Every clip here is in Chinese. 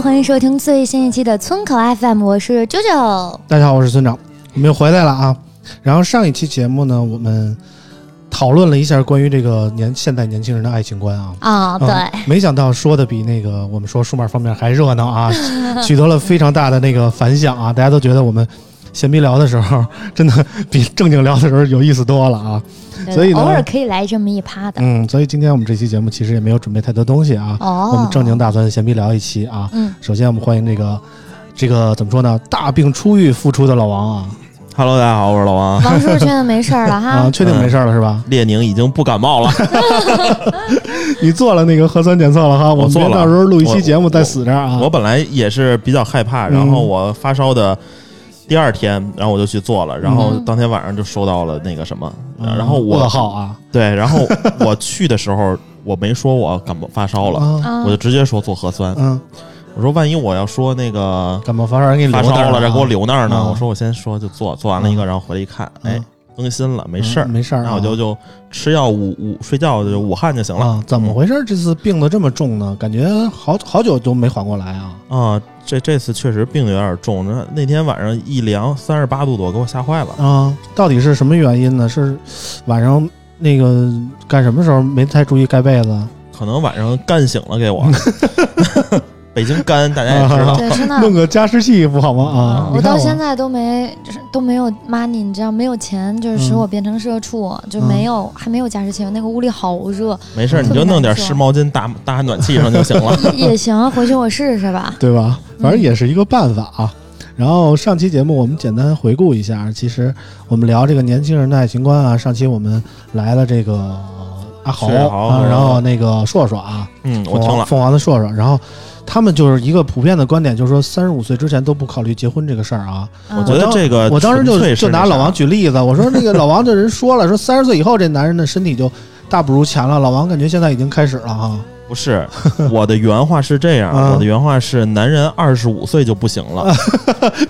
欢迎收听最新一期的村口 FM，我是九九。大家好，我是村长，我们又回来了啊。然后上一期节目呢，我们讨论了一下关于这个年现代年轻人的爱情观啊。啊、对，嗯没想到说的比那个我们说数码方面还热闹啊，取得了非常大的那个反响啊！大家都觉得我们闲逼聊的时候，真的比正经聊的时候有意思多了啊。所以呢偶尔可以来这么一趴的。嗯，所以今天我们这期节目其实也没有准备太多东西啊，哦，我们正经打算闲逼聊一期啊。嗯，首先我们欢迎这个这个怎么说呢？大病初愈复出的老王啊 Hello，大家好，我是老王。王叔 确定没事了哈。啊，确定没事了是吧？列宁已经不感冒了 你做了那个核酸检测了哈，我做了别到时候录一期节目再死这儿啊。我本来也是比较害怕，嗯然后我发烧的第二天，然后我就去做了，然后嗯。当天晚上就收到了那个什么，嗯。然后我噩耗啊。对，然后我去的时候我没说我感冒发烧了，我就直接说做核酸，嗯，我说万一我要说那个感冒发烧人给你发烧了，留那儿啊。再给我留那儿呢，啊我说我先说就做，做完了一个，然后回来一看，哎嗯，更新了，没事儿。嗯，没事儿啊，然后我就就吃药捂捂睡觉就捂汗就行了。啊，，怎么回事？这次病得这么重呢？感觉好好久都没缓过来啊。啊，这这次确实病得有点重，那那天晚上一量三十八度多，给我吓坏了。啊，到底是什么原因呢？是晚上那个干什么时候没太注意盖被子？可能晚上干醒了给我。北京干大家也 知道，对，真的。弄个加湿器不好吗？啊，我到现在都没，就是都没有 money，你知道，没有钱，就是使嗯我变成社畜，就没有，还没有加湿器，那个屋里好热，没事，你就弄点湿毛巾搭搭暖气上就行了。也 也行，回去我试试吧。对吧？反正也是一个办法啊。然后上期节目我们简单回顾一下，其实我们聊这个年轻人的爱情观啊。上期我们来了这个阿豪阿豪啊，然后那个硕硕啊，嗯，我听了，凤凰的硕硕，然后他们就是一个普遍的观点，就是说三十五岁之前都不考虑结婚这个事儿啊。嗯我觉得这个我当时就就拿老王举例子，我说那个老王这人说了，说三十岁以后这男人的身体就大不如前了。老王感觉现在已经开始了哈。不是 我的原话是这样，啊我的原话是男人二十五岁就不行了。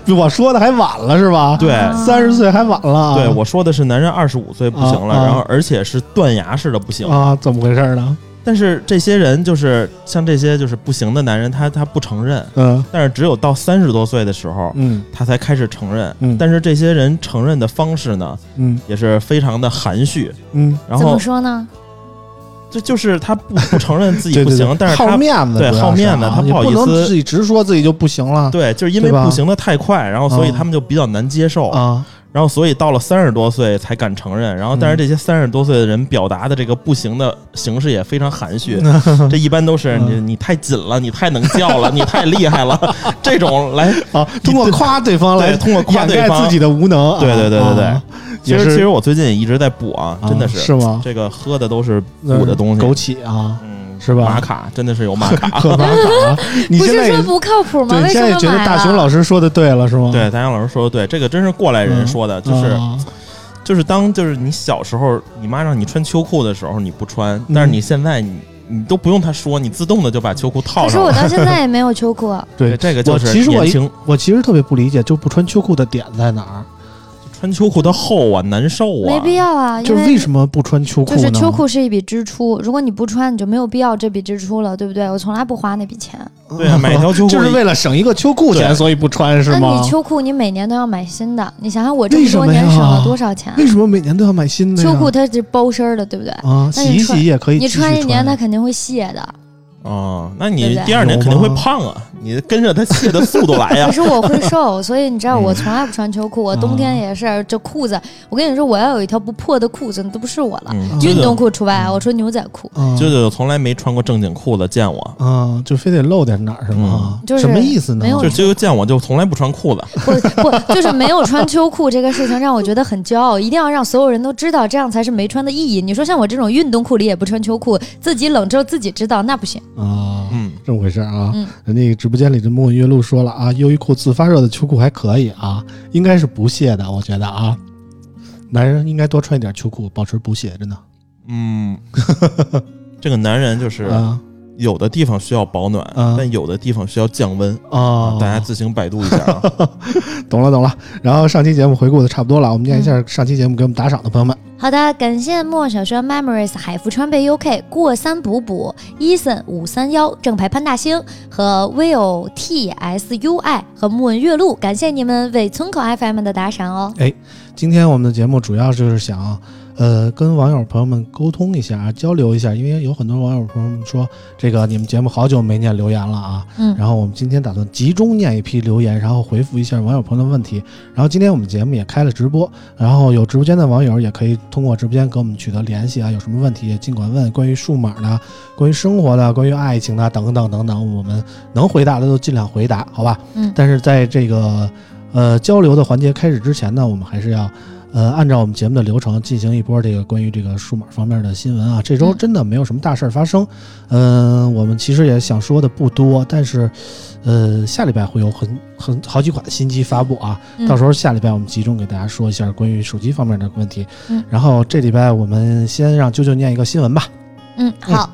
比 我说的还晚了是吧？对啊三十岁还晚了啊。对，我说的是男人二十五岁不行了，然后而且是断崖式的不行。啊，怎么回事呢？但是这些人就是像这些就是不行的男人，他他不承认，嗯。但是只有到三十多岁的时候，嗯。他才开始承认。嗯。但是这些人承认的方式呢，嗯。也是非常的含蓄。嗯，然后怎么说呢？这就是他不不承认自己对对对。不行，但是好他面子，对好面子啊他不好意思自己直说自己就不行了对，就是因为不行的太快，然后所以啊他们就比较难接受，啊。然后所以到了三十多岁才敢承认。然后但是嗯这些三十多岁的人表达的这个不行的形式也非常含蓄，这一般都是你嗯你太紧了，你太能叫了，你太厉害了，这种来啊，通过夸对方来对通过夸掩对方盖自己的无能啊。对对对对对啊其实其实我最近也一直在补啊，真的啊是吗？这个喝的都是补的东西，枸杞啊，嗯，是吧玛卡真的是有玛卡。喝玛卡，你不现在也是说不靠谱吗？对，现在也觉得买大熊了老师说的对了是吗？对，大杨老师说的对，这个真是过来人说的，就是啊就是当就是你小时候，你妈让你穿秋裤的时候你不穿，嗯但是你现在你你都不用她说，你自动的就把秋裤套可是上了。我到现在 也没有秋裤。对这个就是我其实我一年轻我其实特别不理解，就不穿秋裤的点在哪儿？穿秋裤它厚啊，难受啊。没必要啊，因就是为什么不穿秋裤呢？就是秋裤是一笔支出，如果你不穿，你就没有必要这笔支出了，对不对？我从来不花那笔钱。对啊，买条秋裤就是为了省一个秋裤钱，所以不穿是吗那你？秋裤你每年都要买新的，你想想我这么多年省了多少钱？为什么每年都要买新的秋裤它是包身儿的，对不对？啊，洗一那你穿洗也可以你穿一年它肯定会卸的。啊，那你第二年肯定会胖啊，你跟着它卸的速度来呀可。是我会瘦，所以你知道我从来不穿秋裤，我冬啊天也是这裤子。我跟你说，我要有一条不破的裤子，那都不是我了。嗯，运动裤除外，我说牛仔裤。啊舅舅从来没穿过正经裤子，见我。啊，就非得露点哪儿是吗？嗯就是什么意思呢？没有就舅舅见我就从来不穿裤子，不不，就是没有穿秋裤这个事情让我觉得很骄傲，一定要让所有人都知道，这样才是没穿的意义。你说像我这种运动裤里也不穿秋裤，自己冷之后自己知道，那不行。啊，嗯，这么回事啊。嗯。人家直播间里的莫问月露说了啊，优衣库自发热的秋裤还可以啊，应该是不屑的，我觉得啊，男人应该多穿一点秋裤，保持不屑，真的。嗯，这个男人就是啊有的地方需要保暖，啊但有的地方需要降温。啊，大家自行百度一下啊。懂了懂了。然后上期节目回顾的差不多了，我们念一下上期节目给我们打赏的朋友们。好的，感谢莫小轩 Memories、海福川贝 UK、过三补补、Eason 五三幺、正牌潘大星和 Will T S U I 和木文月露，感谢你们为村口 FM 的打赏哦。哎今天我们的节目主要就是想，呃，跟网友朋友们沟通一下，交流一下，因为有很多网友朋友们说，这个你们节目好久没念留言了啊。嗯然后我们今天打算集中念一批留言，然后回复一下网友朋友的问题。然后今天我们节目也开了直播，然后有直播间的网友也可以通过直播间跟我们取得联系啊，有什么问题也尽管问，关于数码的、关于生活的、关于爱情的等等等等，我们能回答的都尽量回答，好吧？嗯但是在这个呃交流的环节开始之前呢，我们还是要。呃，按照我们节目的流程进行一波这个关于这个数码方面的新闻啊。这周嗯真的没有什么大事儿发生，嗯、我们其实也想说的不多，但是，呃，下礼拜会有很很好几款新机发布啊。嗯到时候下礼拜我们集中给大家说一下关于手机方面的问题。嗯然后这礼拜我们先让啾啾念一个新闻吧。嗯，好。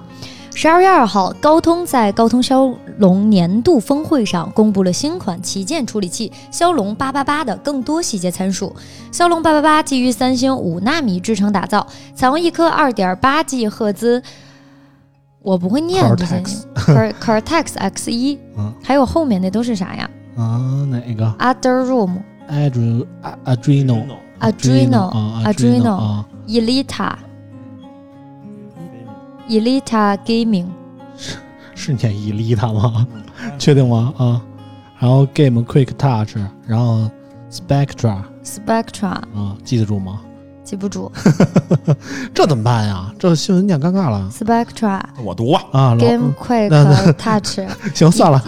十二月二号，高通在高通骁龙年度峰会上公布了新款旗舰处理器骁龙八八八的更多细节参数。骁龙八八八基于三星五纳米制程打造，采用一颗二点八 G 赫兹，我不会念这些 Cortex Cor- Cortex X 一嗯，还有后面那都是啥呀？啊，哪个？Other Room、Elita、Gaming。是念 Elita 吗？确定吗？啊，然后 Game Quick Touch，然后 Spectra Spectra 啊，记得住吗？记不住 这怎么办呀？这新闻念尴尬了，Spectra 我读啊，啊！Game Quick Touch 行算了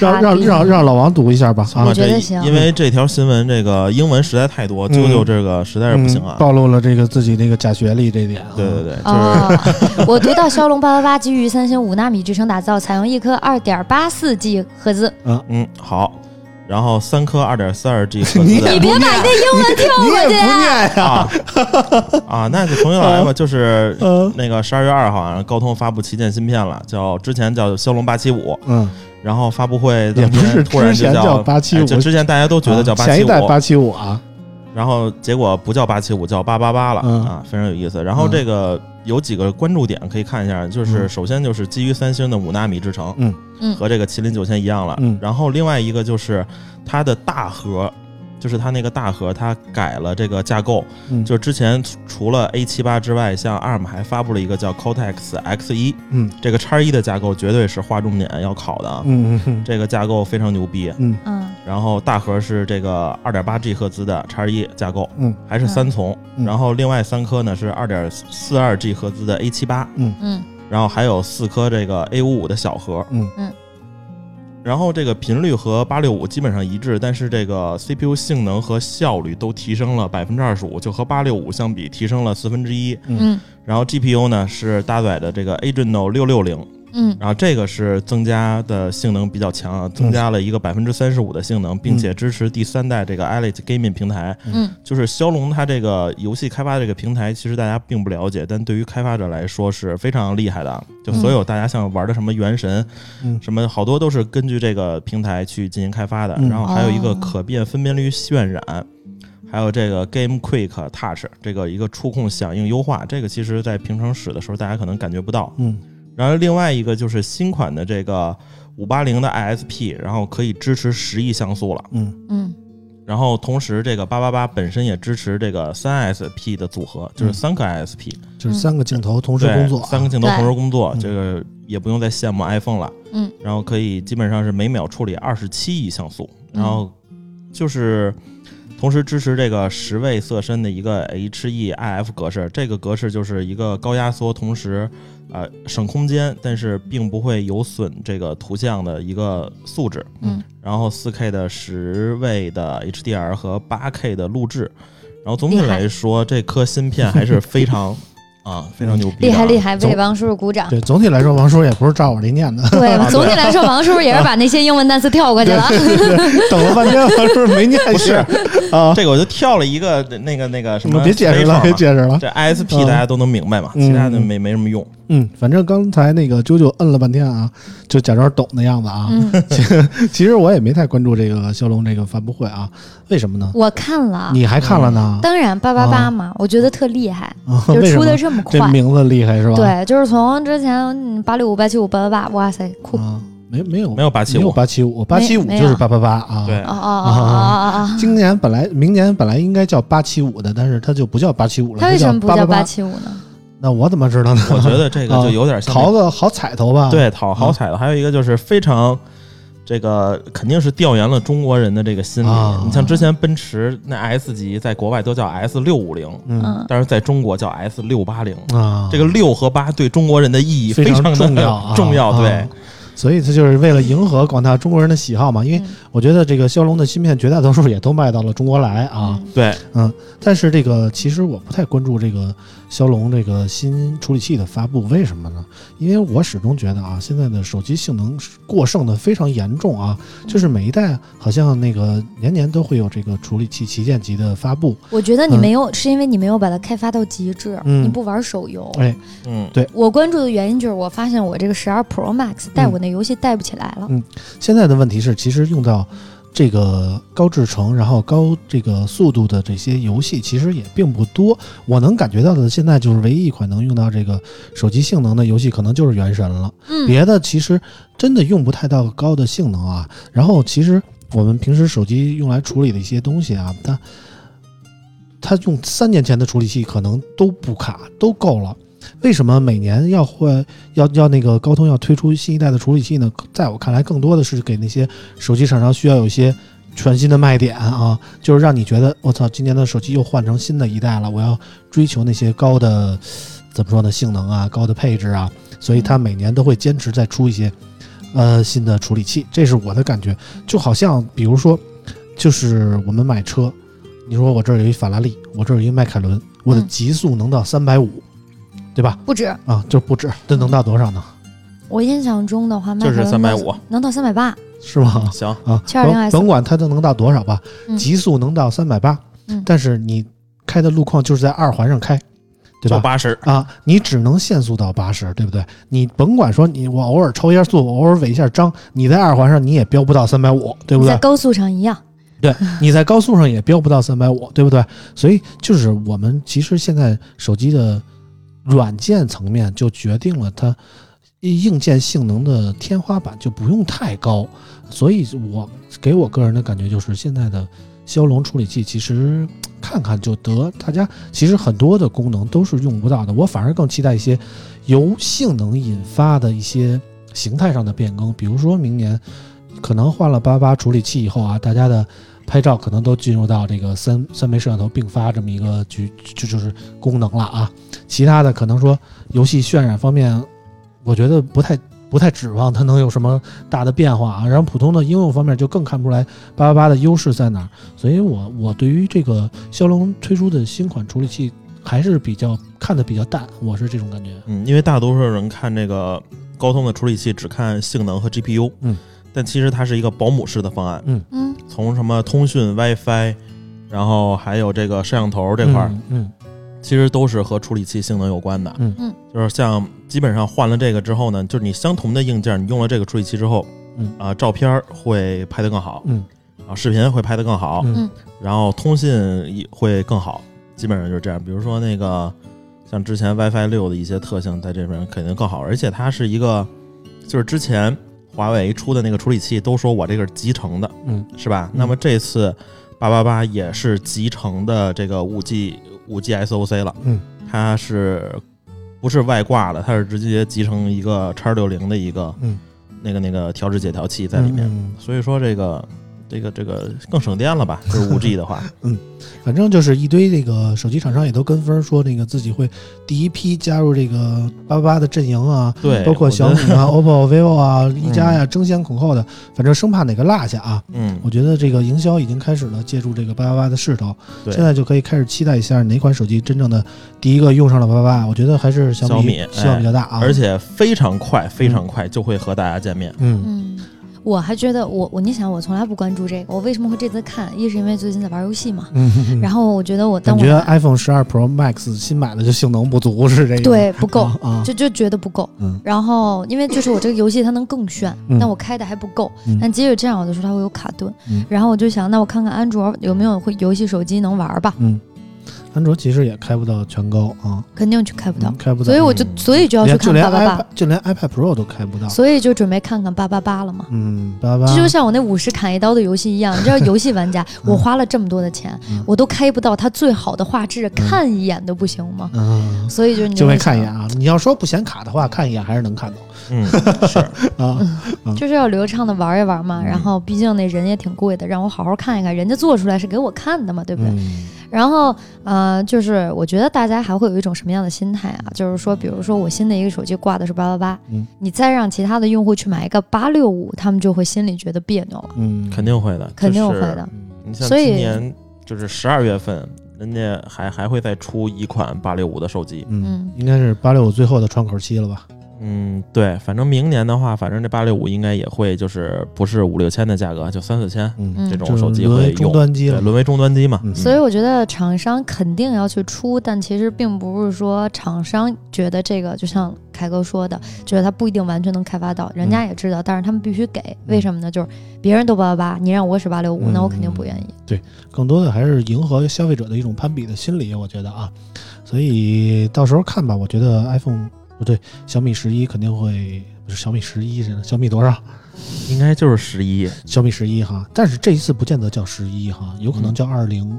让让让让老王读一下吧啊我！觉得行因为这条新闻这个英文实在太多，嗯啾啾这个实在是不行啊嗯。暴露了这个自己那个假学历这点啊。对对对，就是哦，我读到骁龙八八八基于三星五纳米制程打造，采用一颗二点八四 G 赫兹。嗯嗯好，然后三颗二点四二 G 赫你兹的你别把那英文跳你也不过去啊！念？啊。啊，那就重新来吧，就是嗯。那个十二月二号啊，高通发布旗舰芯片了，叫之前叫骁龙八七五，嗯，然后发布会也当不是天突然就叫875哎就之前大家都觉得叫啊八七五，前一代八七五啊，然后结果不叫八七五，叫八八八了、嗯。啊，非常有意思。然后嗯。这个有几个关注点可以看一下，就是嗯首先就是基于三星的五纳米制程，嗯嗯和这个麒麟九千一样了。嗯然后另外一个就是它的大核。就是它那个大核，它改了这个架构。嗯就是之前除了 A 七八之外，像 ARM 还发布了一个叫 Cortex X 一，嗯这个叉一的架构绝对是划重点要考的啊。嗯嗯这个架构非常牛逼。嗯嗯然后大核是这个二点八 G 赫兹的叉一架构，嗯还是三重。嗯然后另外三颗呢是二点四二 G 赫兹的 A 七八，嗯嗯然后还有四颗这个 A 五五的小核。嗯嗯然后这个频率和八六五基本上一致，但是这个 CPU 性能和效率都提升了百分之二十五，就和八六五相比提升了四分之一。嗯然后 GPU 呢是搭载的这个 Adreno 六六零，嗯然后这个是增加的性能比较强啊，增加了一个百分之三十五的性能，并且支持第三代这个 Elite Gaming 平台。嗯就是骁龙它这个游戏开发这个平台，其实大家并不了解，但对于开发者来说是非常厉害的。就所有大家像玩的什么原神，嗯什么好多都是根据这个平台去进行开发的。嗯然后还有一个哦可变分辨率渲染。还有这个 Game Quick Touch 这个一个触控响应优化，这个其实在平常使的时候大家可能感觉不到。嗯然后另外一个就是新款的这个五八零的 ISP，然后可以支持十亿像素了。嗯。嗯。然后同时这个八八八本身也支持这个三 SP 的组合，就是嗯。三个 ISP，、就是三个镜头同时工作啊，三个镜头同时工作，嗯。这个也不用再羡慕 iPhone 了。嗯，然后可以基本上是每秒处理二十七亿像素，然后就是同时支持这个十位色深的一个 HEIF 格式，这个格式就是一个高压缩，同时呃省空间，但是并不会有损这个图像的一个素质。嗯，然后四 K 的十位的 HDR 和八 K 的录制，然后总体来说，这颗芯片还是非常啊非常牛逼啊，厉害厉害，为王叔叔鼓掌。对，总体来说，王叔叔也不是照我这念的，对 啊，总体来说，王叔叔也是把那些英文单词跳过去了。等了半天，王叔叔没念不是是啊，这个我就跳了一个那个那个什么，别解释了，别解释了。这 ISP 嗯大家都能明白嘛，嗯其他的没没什么用。嗯，反正刚才那个啾啾摁了半天啊，就假装懂的样子啊。嗯，其实我也没太关注这个骁龙这个发布会啊，为什么呢？我看了，你还看了呢？当然八八八嘛，我觉得特厉害，啊就 出的这么快。这名字厉害是吧？对，就是从之前八六五、八七五、八八八，哇塞，酷！啊，没没有没有八七五没有八七五，八七五就是八八八啊。对哦哦哦哦哦哦！今年本来明年本来应该叫八七五的，但是它就不叫八七五了，它为什么不叫八八？七五呢？那我怎么知道呢？我觉得这个就有点像那淘个好彩头吧。对讨好彩头，还有一个就是非常。这个肯定是调研了中国人的这个心理。啊你像之前奔驰那 S 级在国外都叫 S 六五零，但是在中国叫 S 六八零。啊，这个六和八对中国人的意义非常常重要 啊重要。啊对，所以它就是为了迎合广大中国人的喜好嘛。因为嗯我觉得这个骁龙的芯片绝大多数也都卖到了中国来啊。对嗯，但是这个其实我不太关注这个骁龙这个新处理器的发布，为什么呢？因为我始终觉得啊，现在的手机性能过剩的非常严重啊，就是每一代好像那个年年都会有这个处理器旗舰级的发布。我觉得你没有，是因为你没有把它开发到极致，嗯你不玩手游。哎，嗯，对我关注的原因就是我发现我这个十二 Pro Max 带我那游戏带不起来了。嗯现在的问题是，其实用到这个高制程，然后高这个速度的这些游戏，其实也并不多。我能感觉到的，现在就是唯一一款能用到这个手机性能的游戏，可能就是《原神》了。嗯，别的其实真的用不太到高的性能啊。然后其实我们平时手机用来处理的一些东西啊，它它用三年前的处理器可能都不卡，都够了。为什么每年要换要要那个高通要推出新一代的处理器呢？在我看来，更多的是给那些手机厂商需要有一些全新的卖点啊，就是让你觉得我操，今年的手机又换成新的一代了，我要追求那些高的怎么说呢性能啊，高的配置啊，所以它每年都会坚持再出一些呃新的处理器，这是我的感觉。就好像比如说，就是我们买车，你说我这儿有一法拉利，我这儿有一迈凯伦，我的嗯极速能到三百五，对吧？不止。啊，就不止，这能到多少呢？我印象中的话，就是迈凯伦350能到三百八。是吗？行，啊，720甭 S 甭管它能到多少吧，嗯极速能到三百八嗯，但是你开的路况就是在二环上开，对吧？就八十，啊，你只能限速到八十，对不对？你甭管说你我偶尔抽一下速，我偶尔违一下章，你在二环上你也飙不到三百五，对不对？在高速上一样。对，你在高速上也飙不到三百五，对不对？所以就是我们其实现在手机的软件层面就决定了它硬件性能的天花板就不用太高，所以我给我个人的感觉就是现在的骁龙处理器其实看看就得，大家其实很多的功能都是用不到的，我反而更期待一些由性能引发的一些形态上的变更，比如说明年可能换了八八处理器以后啊，大家的拍照可能都进入到这个三三枚摄像头并发这么一个局就就是功能了啊。其他的可能说游戏渲染方面，我觉得不太不太指望它能有什么大的变化啊。然后普通的应用方面就更看不出来八八八的优势在哪儿。所以我我对于这个骁龙推出的新款处理器还是比较看的比较淡，我是这种感觉。嗯，因为大多数人看这个高通的处理器只看性能和 GPU，嗯，但其实它是一个保姆式的方案，嗯。嗯，从什么通讯、WiFi，然后还有这个摄像头这块儿，嗯嗯。其实都是和处理器性能有关的。嗯。嗯，就是像基本上换了这个之后呢，就是你相同的硬件，你用了这个处理器之后，嗯。啊、照片儿会拍得更好，嗯。啊视频会拍得更好，嗯。嗯。然后通信也会更好，基本上就是这样。比如说那个像之前 WiFi 六的一些特性，在这边肯定更好，而且它是一个，就是之前华为出的那个处理器都说我这个是集成的，嗯，是吧？嗯那么这次八八八也是集成的这个五 G 五 G SOC 了，嗯，它是不是外挂的？它是直接集成一个叉六零的一个嗯那个那个调制解调器在里面，嗯所以说这个。这个这个更省电了吧？就是五 G 的话，嗯反正就是一堆这个手机厂商也都跟风说，那个自己会第一批加入这个八八八的阵营啊，对，包括小米啊、OPPO、vivo 啊、一加呀，争先恐后的，反正生怕哪个落下啊。嗯，我觉得这个营销已经开始了，借助这个八八八的势头，对现在就可以开始期待一下哪款手机真正的第一个用上了八八八。我觉得还是小小米希望比较大啊，而且非常快，非常快就会和大家见面。嗯嗯，我还觉得我我你想我从来不关注这个，我为什么会这次看？一是因为最近在玩游戏嘛，嗯，然后我觉得我当我觉得 iPhone 十二 Pro Max 新买的就性能不足是这个，对不够，啊，就就觉得不够。嗯然后因为就是我这个游戏它能更炫，嗯但我开的还不够。嗯但即使这样，有的时候它会有卡顿。嗯然后我就想，那我看看安卓有没有会游戏手机能玩吧？嗯，安卓其实也开不到全高啊，肯定去开不到嗯，开不到，所以我就所以就要去看八八八，就连 iPad Pro 都开不到，所以就准备看看八八八了嘛。嗯，八八这就像我那五十砍一刀的游戏一样，你知道，游戏玩家，我花了这么多的钱，嗯我都开不到它最好的画质，看一眼都不行吗？嗯。所以就是你就会看一眼，啊！你要说不显卡的话，看一眼还是能看到嗯，是，啊。就是要流畅的玩一玩嘛。嗯然后毕竟那人也挺贵的，让我好好看一看，人家做出来是给我看的嘛，对不对？嗯然后呃，就是我觉得大家还会有一种什么样的心态啊？就是说，比如说我新的一个手机挂的是八八八嗯，你再让其他的用户去买一个八六五，他们就会心里觉得别扭了，嗯，肯定会的，肯定会就是的。你像所以今年就是十二月份，人家还还会再出一款八六五的手机。嗯嗯，应该是八六五最后的窗口期了吧？嗯，对，反正明年的话，反正这八六五应该也会就是不是五六千的价格，就三四千这种手机沦为终会用，对，端机了。沦为终端机嘛。嗯所以我觉得厂商肯定要去出，但其实并不是说厂商觉得这个，就像凯哥说的，觉得他不一定完全能开发到，人家也知道，但是他们必须给，为什么呢？就是别人都八八八，你让我使八六五，嗯那我肯定不愿意。对更多的还是迎合消费者的一种攀比的心理，我觉得啊。所以到时候看吧，我觉得 iPhone 不对，小米十一肯定会不是小米十一是小米多少？应该就是十一。小米十一哈，但是这一次不见得叫十一哈，有可能叫二零。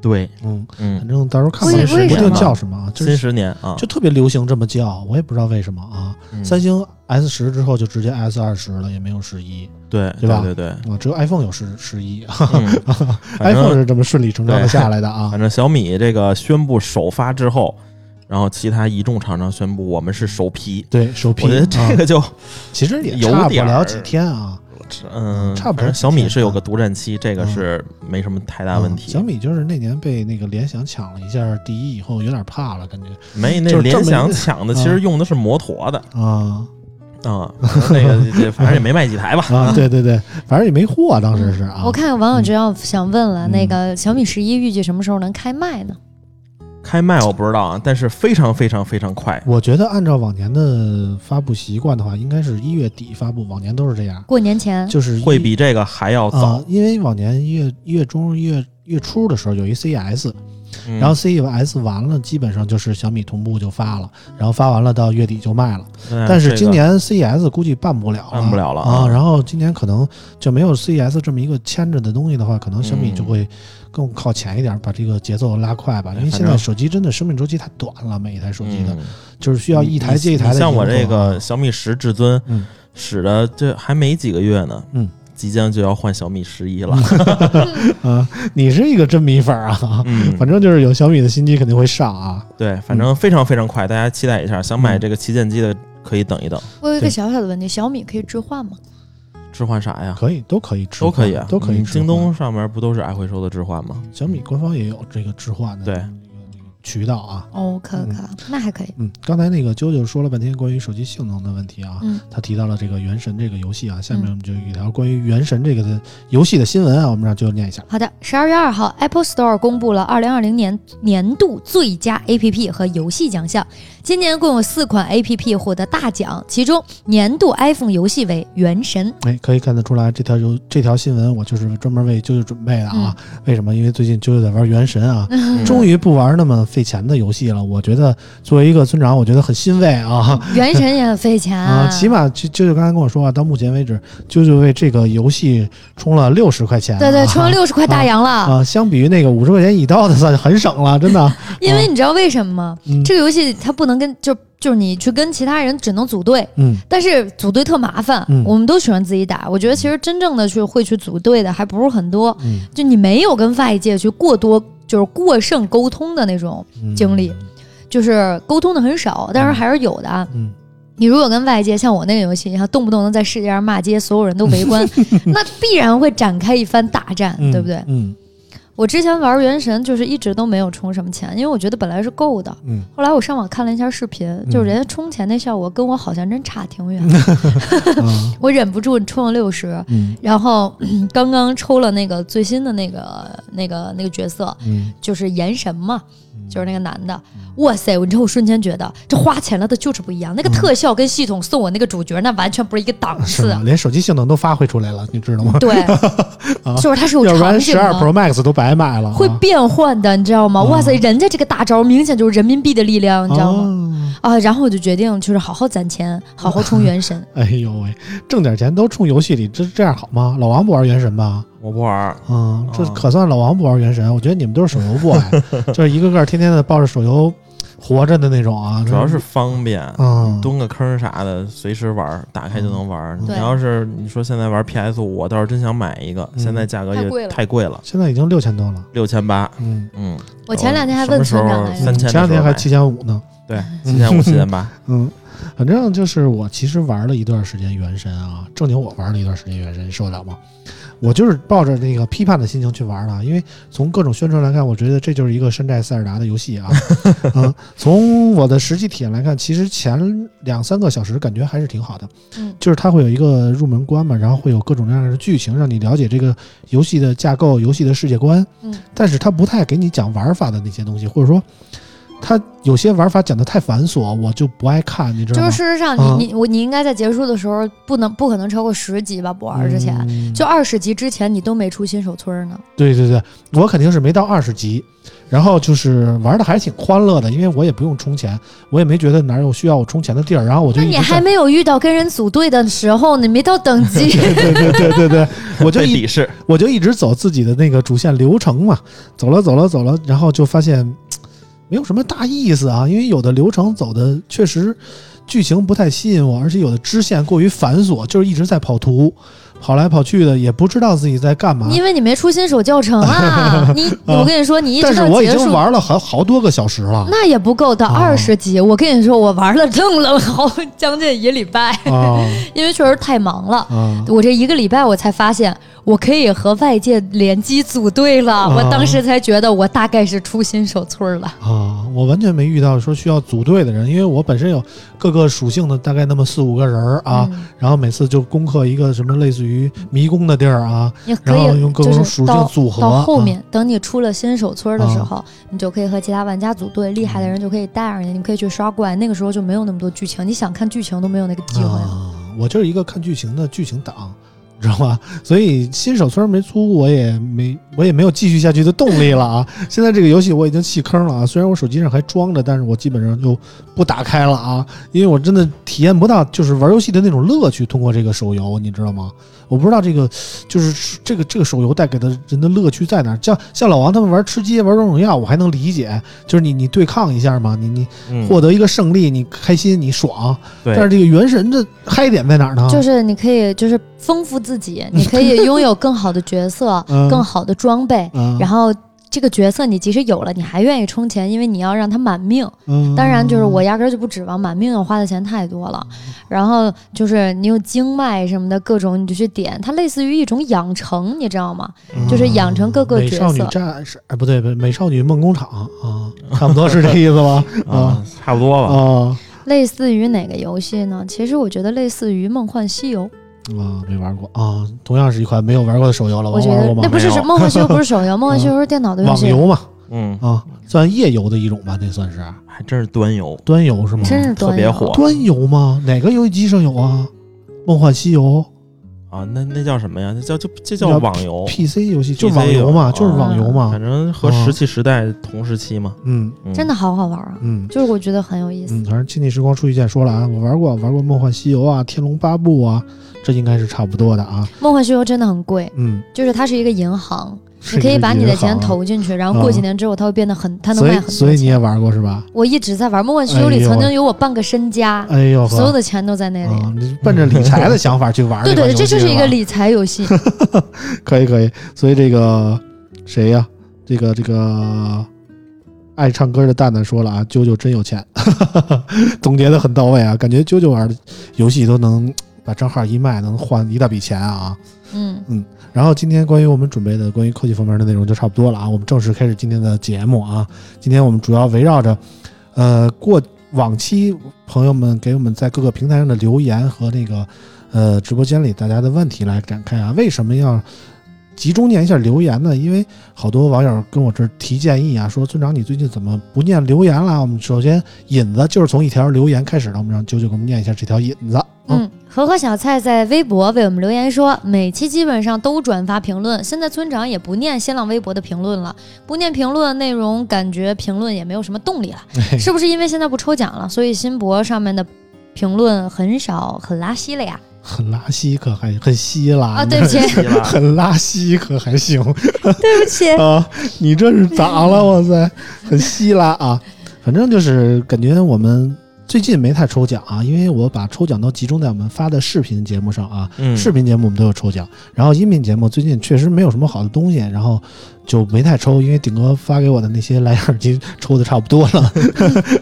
对，嗯，嗯反，正到时候看吧，为为不定什么叫什么啊，就新十年啊，就特别流行这么叫，我也不知道为什么啊。嗯三星 S 十之后就直接 S 二十了，也没有十一对对吧对对啊，只有 iPhone 有十十一嗯，反，iPhone 是这么顺理成章的下来的啊反。正小米这个宣布首发之后，然后其他一众厂商宣布我们是首批。对，首批，我觉得这啊个就其实也有差不点儿了几天啊。嗯，差不多小米是有个独占期，这个嗯是没什么太大问题。嗯小米就是那年被那个联想抢了一下第一以后，有点怕了，感觉没那联想抢的，嗯 其实用的是摩托的啊啊，那个这反正也没卖几台吧。啊，对对对，反正也没货，当时是啊。我看有网友就要想问了，嗯那个小米十一预计什么时候能开卖呢？开卖我不知道啊，但是非常非常非常快。我觉得按照往年的发布习惯的话，应该是一月底发布，往年都是这样，过年前就是会比这个还要啊早，，因为往年一月一月中、一月月初的时候有一 CES，嗯。然后 CES 完了，基本上就是小米同步就发了，然后发完了到月底就卖了。嗯但是今年 CES 估计办不了了，办不了了。啊。啊然后今年可能就没有 CES 这么一个牵着的东西的话，可能小米嗯就会更靠前一点，把这个节奏拉快吧。因为现在手机真的生命周期太短了，每一台手机的嗯。就是需要一台接一台的像我这个啊小米十至尊，嗯。使的这还没几个月呢，嗯，即将就要换小米十一了，啊，你是一个真米粉啊。嗯，反正就是有小米的新机肯定会上啊，对，反正非常非常快，大家期待一下。想买嗯这个旗舰机的可以等一等，我有一个小小的问题，小米可以置换吗？置换啥呀？可以都可以置换，都可以啊，都可以。嗯京东上面不都是爱回收的置换吗？小米官方也有这个置换的对渠道啊。哦，可嗯可，那还可以。嗯，刚才那个啾啾说了半天关于手机性能的问题啊，嗯他提到了这个《原神》这个游戏啊，下面我们就有一条关于《原神》这个的游戏的新闻啊，我们让啾啾念一下。好的，十二月二号，Apple Store 公布了二零二零年年度最佳 APP 和游戏奖项，今年共有四款 APP 获得大奖，其中年度 iPhone 游戏为《原神》。哎，可以看得出来，这条游这条新闻我就是专门为啾啾准备的啊。嗯为什么？因为最近啾啾在玩《原神》啊，终于不玩那么费钱的游戏了。我觉得作为一个村长，我觉得很欣慰啊。原神也很费钱啊，起码啾啾啾刚才跟我说啊，到目前为止，啾啾为这个游戏充了六十块钱、啊。对对，充了六十块大洋了。啊，相比于那个五十块钱一刀的，算很省了，真的。因为你知道为什么吗？嗯这个游戏它不能跟就就是你去跟其他人只能组队，嗯但是组队特麻烦。嗯我们都喜欢自己打，我觉得其实真正的去会去组队的还不是很多。嗯就你没有跟外界去过多就是过剩沟通的那种，嗯经历就是沟通的很少，但是还是有的啊。嗯你如果跟外界像我那个游戏一样，动不动能在世界上骂街，所有人都围观，那必然会展开一番大战，嗯，对不对？嗯我之前玩原神就是一直都没有充什么钱，因为我觉得本来是够的。嗯。后来我上网看了一下视频，就是人家充钱那效果跟我好像真差挺远，嗯 我忍不住充了六十。嗯。然后嗯刚刚抽了那个最新的那个那个那个角色，嗯，就是岩神嘛，就是那个男的。哇塞！你知道我瞬间觉得这花钱了的就是不一样，那个特效跟系统送我那个主角那完全不是一个档次是？。连手机性能都发挥出来了，你知道吗？对，就是它是有要不场然十二。Pro Max 都白买了啊。会变换的，你知道吗？啊哇塞，人家这个大招明显就是人民币的力量，你知道吗？吗？啊，然后我就决定就是好好攒钱，好好充 原神。哎呦喂，挣点钱都充游戏里，这这样好吗？老王不玩原神吧？我不玩儿，嗯，这哦可算老王不玩原神。我觉得你们都是手游 boy，就是一个个天天的抱着手游活着的那种啊。主要是方便，嗯，蹲个坑啥的，随时玩儿，打开就能玩儿。你要是你说现在玩 PS 五，我倒是真想买一个，嗯现在价格也太贵了，现在已经六千多了。六千八。嗯，嗯，我前两天还问什么时候村长前两天还七千五呢。对，七千五、七千八。嗯，反正就是我其实玩了一段时间原神啊，正经我玩了一段时间原神，你受得了吗？我就是抱着那个批判的心情去玩的，因为从各种宣传来看，我觉得这就是一个山寨塞尔达的游戏啊。嗯，从我的实际体验来看，其实前两三个小时感觉还是挺好的。嗯就是它会有一个入门关嘛，然后会有各种各样的剧情，让你了解这个游戏的架构、游戏的世界观。嗯，但是它不太给你讲玩法的那些东西，或者说它有些玩法讲的太繁琐，我就不爱看，你知道吗？就是事实上啊你，你我你应该在结束的时候不能不可能超过十级吧？不玩之前，嗯就二十级之前你都没出新手村呢。对对对，我肯定是没到二十级，然后就是玩的还挺欢乐的，因为我也不用充钱，我也没觉得哪有需要我充钱的地儿，然后我就那你还没有遇到跟人组队的时候，你没到等级。对对对对对，我就一我就一直走自己的那个主线流程嘛，走了走了走了，然后就发现嘖没有什么大意思啊，因为有的流程走的确实剧情不太吸引我，而且有的支线过于繁琐，就是一直在跑图，跑来跑去的，也不知道自己在干嘛。因为你没出新手教程啊！你，我跟你说，你一直但是我已经玩了好好多个小时了那也不够到啊二十级。我跟你说，我玩了正了好将近一礼拜，啊 因为确实太忙了。啊！我这一个礼拜，我才发现我可以和外界联机组队了。啊我当时才觉得我大概是出新手村了。啊，我完全没遇到说需要组队的人，因为我本身有各个属性的大概那么四五个人儿啊，嗯然后每次就攻克一个什么类似于迷宫的地儿啊，你可然后以用各种属性组合到后啊面，等你出了新手村的时候，你就可以和其他玩家组队，厉害的人就可以带上你，你可以去刷怪。那个时候就没有那么多剧情，你想看剧情都没有那个机会。啊。我就是一个看剧情的剧情党，你知道吗？所以新手虽然没出，我也没我也没有继续下去的动力了啊。现在这个游戏我已经弃坑了啊，虽然我手机上还装着，但是我基本上就不打开了啊，因为我真的体验不到就是玩游戏的那种乐趣。通过这个手游，你知道吗？我不知道这个就是这个这个手游带给的人的乐趣在哪儿。像像老王他们玩吃鸡、玩王者荣耀，我还能理解，就是你你对抗一下嘛，你你嗯，获得一个胜利，你开心，你爽。对但是这个原神的嗨点在哪儿呢？就是你可以就是丰富自己，你可以拥有更好的角色、嗯更好的装备，嗯，然后。这个角色你即使有了，你还愿意充钱，因为你要让他满命。嗯当然，就是我压根儿就不指望满命，我花的钱太多了。然后就是你有经脉什么的各种，你就去点，它类似于一种养成，你知道吗？就是养成各个角色美少女色。战士，哎，不对，不对，美少女梦工厂啊，差不多是这意思吧？啊啊，差不多吧。啊类似于哪个游戏呢？其实我觉得类似于《梦幻西游》，啊，没玩过啊，同样是一款没有玩过的手游了。我觉王玩过吗？得那不是梦幻西游》，不是手游，《梦幻西游》是电脑的游戏。网游嘛，嗯，啊，算夜游的一种吧，那算是还真是端游，端游是吗？真是特别火端游吗？哪个游戏机上有啊？梦幻西游啊，那那叫什么呀？那叫就这叫叫网游，PC 游戏，就网游嘛，就是网游嘛反。正和哦石器时代同时期嘛。嗯嗯真的好好玩啊！嗯就是我觉得很有意思。嗯，反正亲历时光出一见说了啊，我玩过，玩过梦幻西游啊，天龙八部啊，这应该是差不多的啊。梦幻西游真的很贵，嗯，就是它是一个银行，你可以把你的钱投进去，然后过几年之后它会变得很，它能卖很多钱。所以你也玩过是吧？我一直在玩梦幻西游里，曾经有我半个身家，哎呦，所有的钱都在那里。啊，你奔着理财的想法去玩 对对，款游戏这就是一个理财游戏。可以可以，所以这个谁呀、这个这个爱唱歌的蛋蛋说了啊，啾啾真有钱，总结的很到位啊，感觉啾啾玩的游戏都能把账号一卖，能换一大笔钱啊。嗯嗯，然后今天关于我们准备的关于科技方面的内容就差不多了啊，我们正式开始今天的节目啊。今天我们主要围绕着，呃，过往期朋友们给我们在各个平台上的留言和那个呃直播间里大家的问题来展开啊。为什么要集中念一下留言呢？因为好多网友跟我这儿提建议啊，说村长你最近怎么不念留言了？我们首先引子就是从一条留言开始的，我们让九九给我们念一下这条引子。嗯，和和小蔡在微博为我们留言说，每期基本上都转发评论，现在村长也不念新浪微博的评论了，不念评论内容，感觉评论也没有什么动力了，是不是因为现在不抽奖了，所以新博上面的评论很少，很拉稀了呀？很拉稀可还很稀拉啊，对不起，很拉稀可还行。对不起，啊，你这是咋了？哇塞，很稀拉啊！反正就是感觉我们最近没太抽奖啊，因为我把抽奖都集中在我们发的视频节目上啊。嗯，视频节目我们都有抽奖，然后音频节目最近确实没有什么好的东西，然后就没太抽，因为顶哥发给我的那些蓝牙耳机抽的差不多了。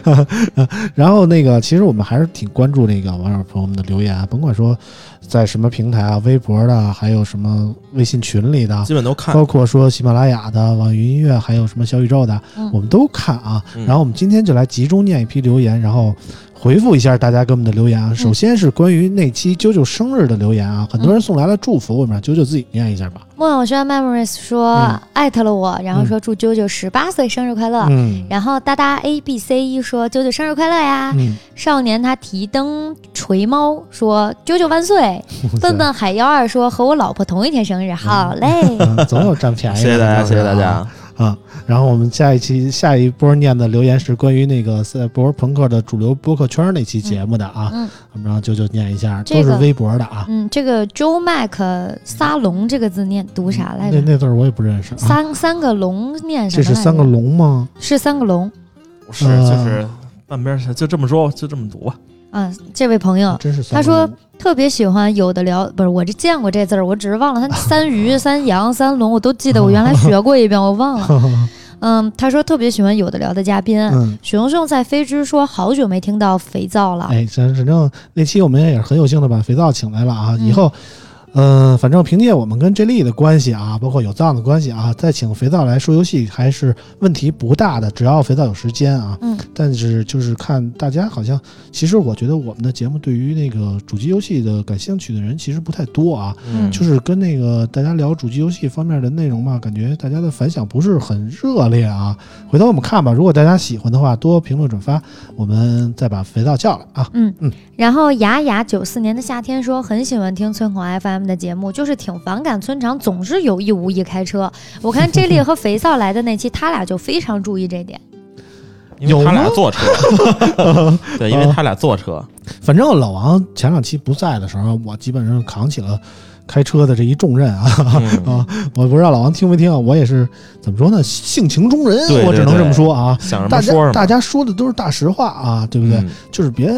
然后那个，其实我们还是挺关注那个网友朋友们的留言啊，甭管说在什么平台啊，微博的，还有什么微信群里的，基本都看。包括说喜马拉雅的、网易云音乐，还有什么小宇宙的，嗯我们都看啊。嗯然后我们今天就来集中念一批留言，然后回复一下大家给我们的留言啊。首先是关于那期啾啾生日的留言啊，很多人送来了祝福，我们让啾啾自己念一下吧。莫小轩 memories 说嗯艾特了我，然后说祝啾啾十八岁生日快乐。嗯然后哒哒 A B C 一说啾啾生日快乐呀！嗯，少年他提灯锤猫说啾啾万岁！笨笨海幺二说和我老婆同一天生日，好嘞。嗯 总有占便宜的。谢谢大家，谢谢大啊家。啊！然后我们下一期下一波念的留言是关于那个赛博朋克的主流播客圈那期节目的啊，嗯我们让啾啾念一下，这个都是微博的啊。嗯，这个 Joe Mac 撒龙这个字念读啥来着？那那字儿我也不认识啊。三三个龙念什么？这是三个龙吗？是三个龙。不是，嗯就是半边儿就这么说，就这么读吧。啊，这位朋友真是他说特别喜欢有的聊，不是我这见过这字儿，我只是忘了他 三鱼、三羊、三龙，我都记得，我原来学过一遍，我忘了。嗯，他说特别喜欢有的聊的嘉宾。嗯，熊熊在飞之说好久没听到肥皂了，哎，咱反正那期我们也是很有幸的把肥皂请来了啊，嗯以后。嗯，反正凭借我们跟 J 莉的关系啊，包括有藏的关系啊，再请肥皂来说游戏还是问题不大的，只要肥皂有时间啊。嗯，但是就是看大家好像，其实我觉得我们的节目对于那个主机游戏的感兴趣的人其实不太多啊。嗯就是跟那个大家聊主机游戏方面的内容嘛，感觉大家的反响不是很热烈啊。回头我们看吧，如果大家喜欢的话，多评论转发，我们再把肥皂叫来啊。嗯嗯然后雅雅九四年的夏天说很喜欢听村口 FM 的节目，就是挺反感村长总是有意无意开车。我看 J 莉和肥皂来的那期，他俩就非常注意这点。因为他俩坐车，对，因为他俩坐车，反正老王前两期不在的时候，我基本上扛起了开车的这一重任啊。嗯 啊，我不知道老王听没听啊，我也是怎么说呢，性情中人，对对我只能这么说啊。想什大家么说什么，大家说的都是大实话啊，对不对？嗯就是别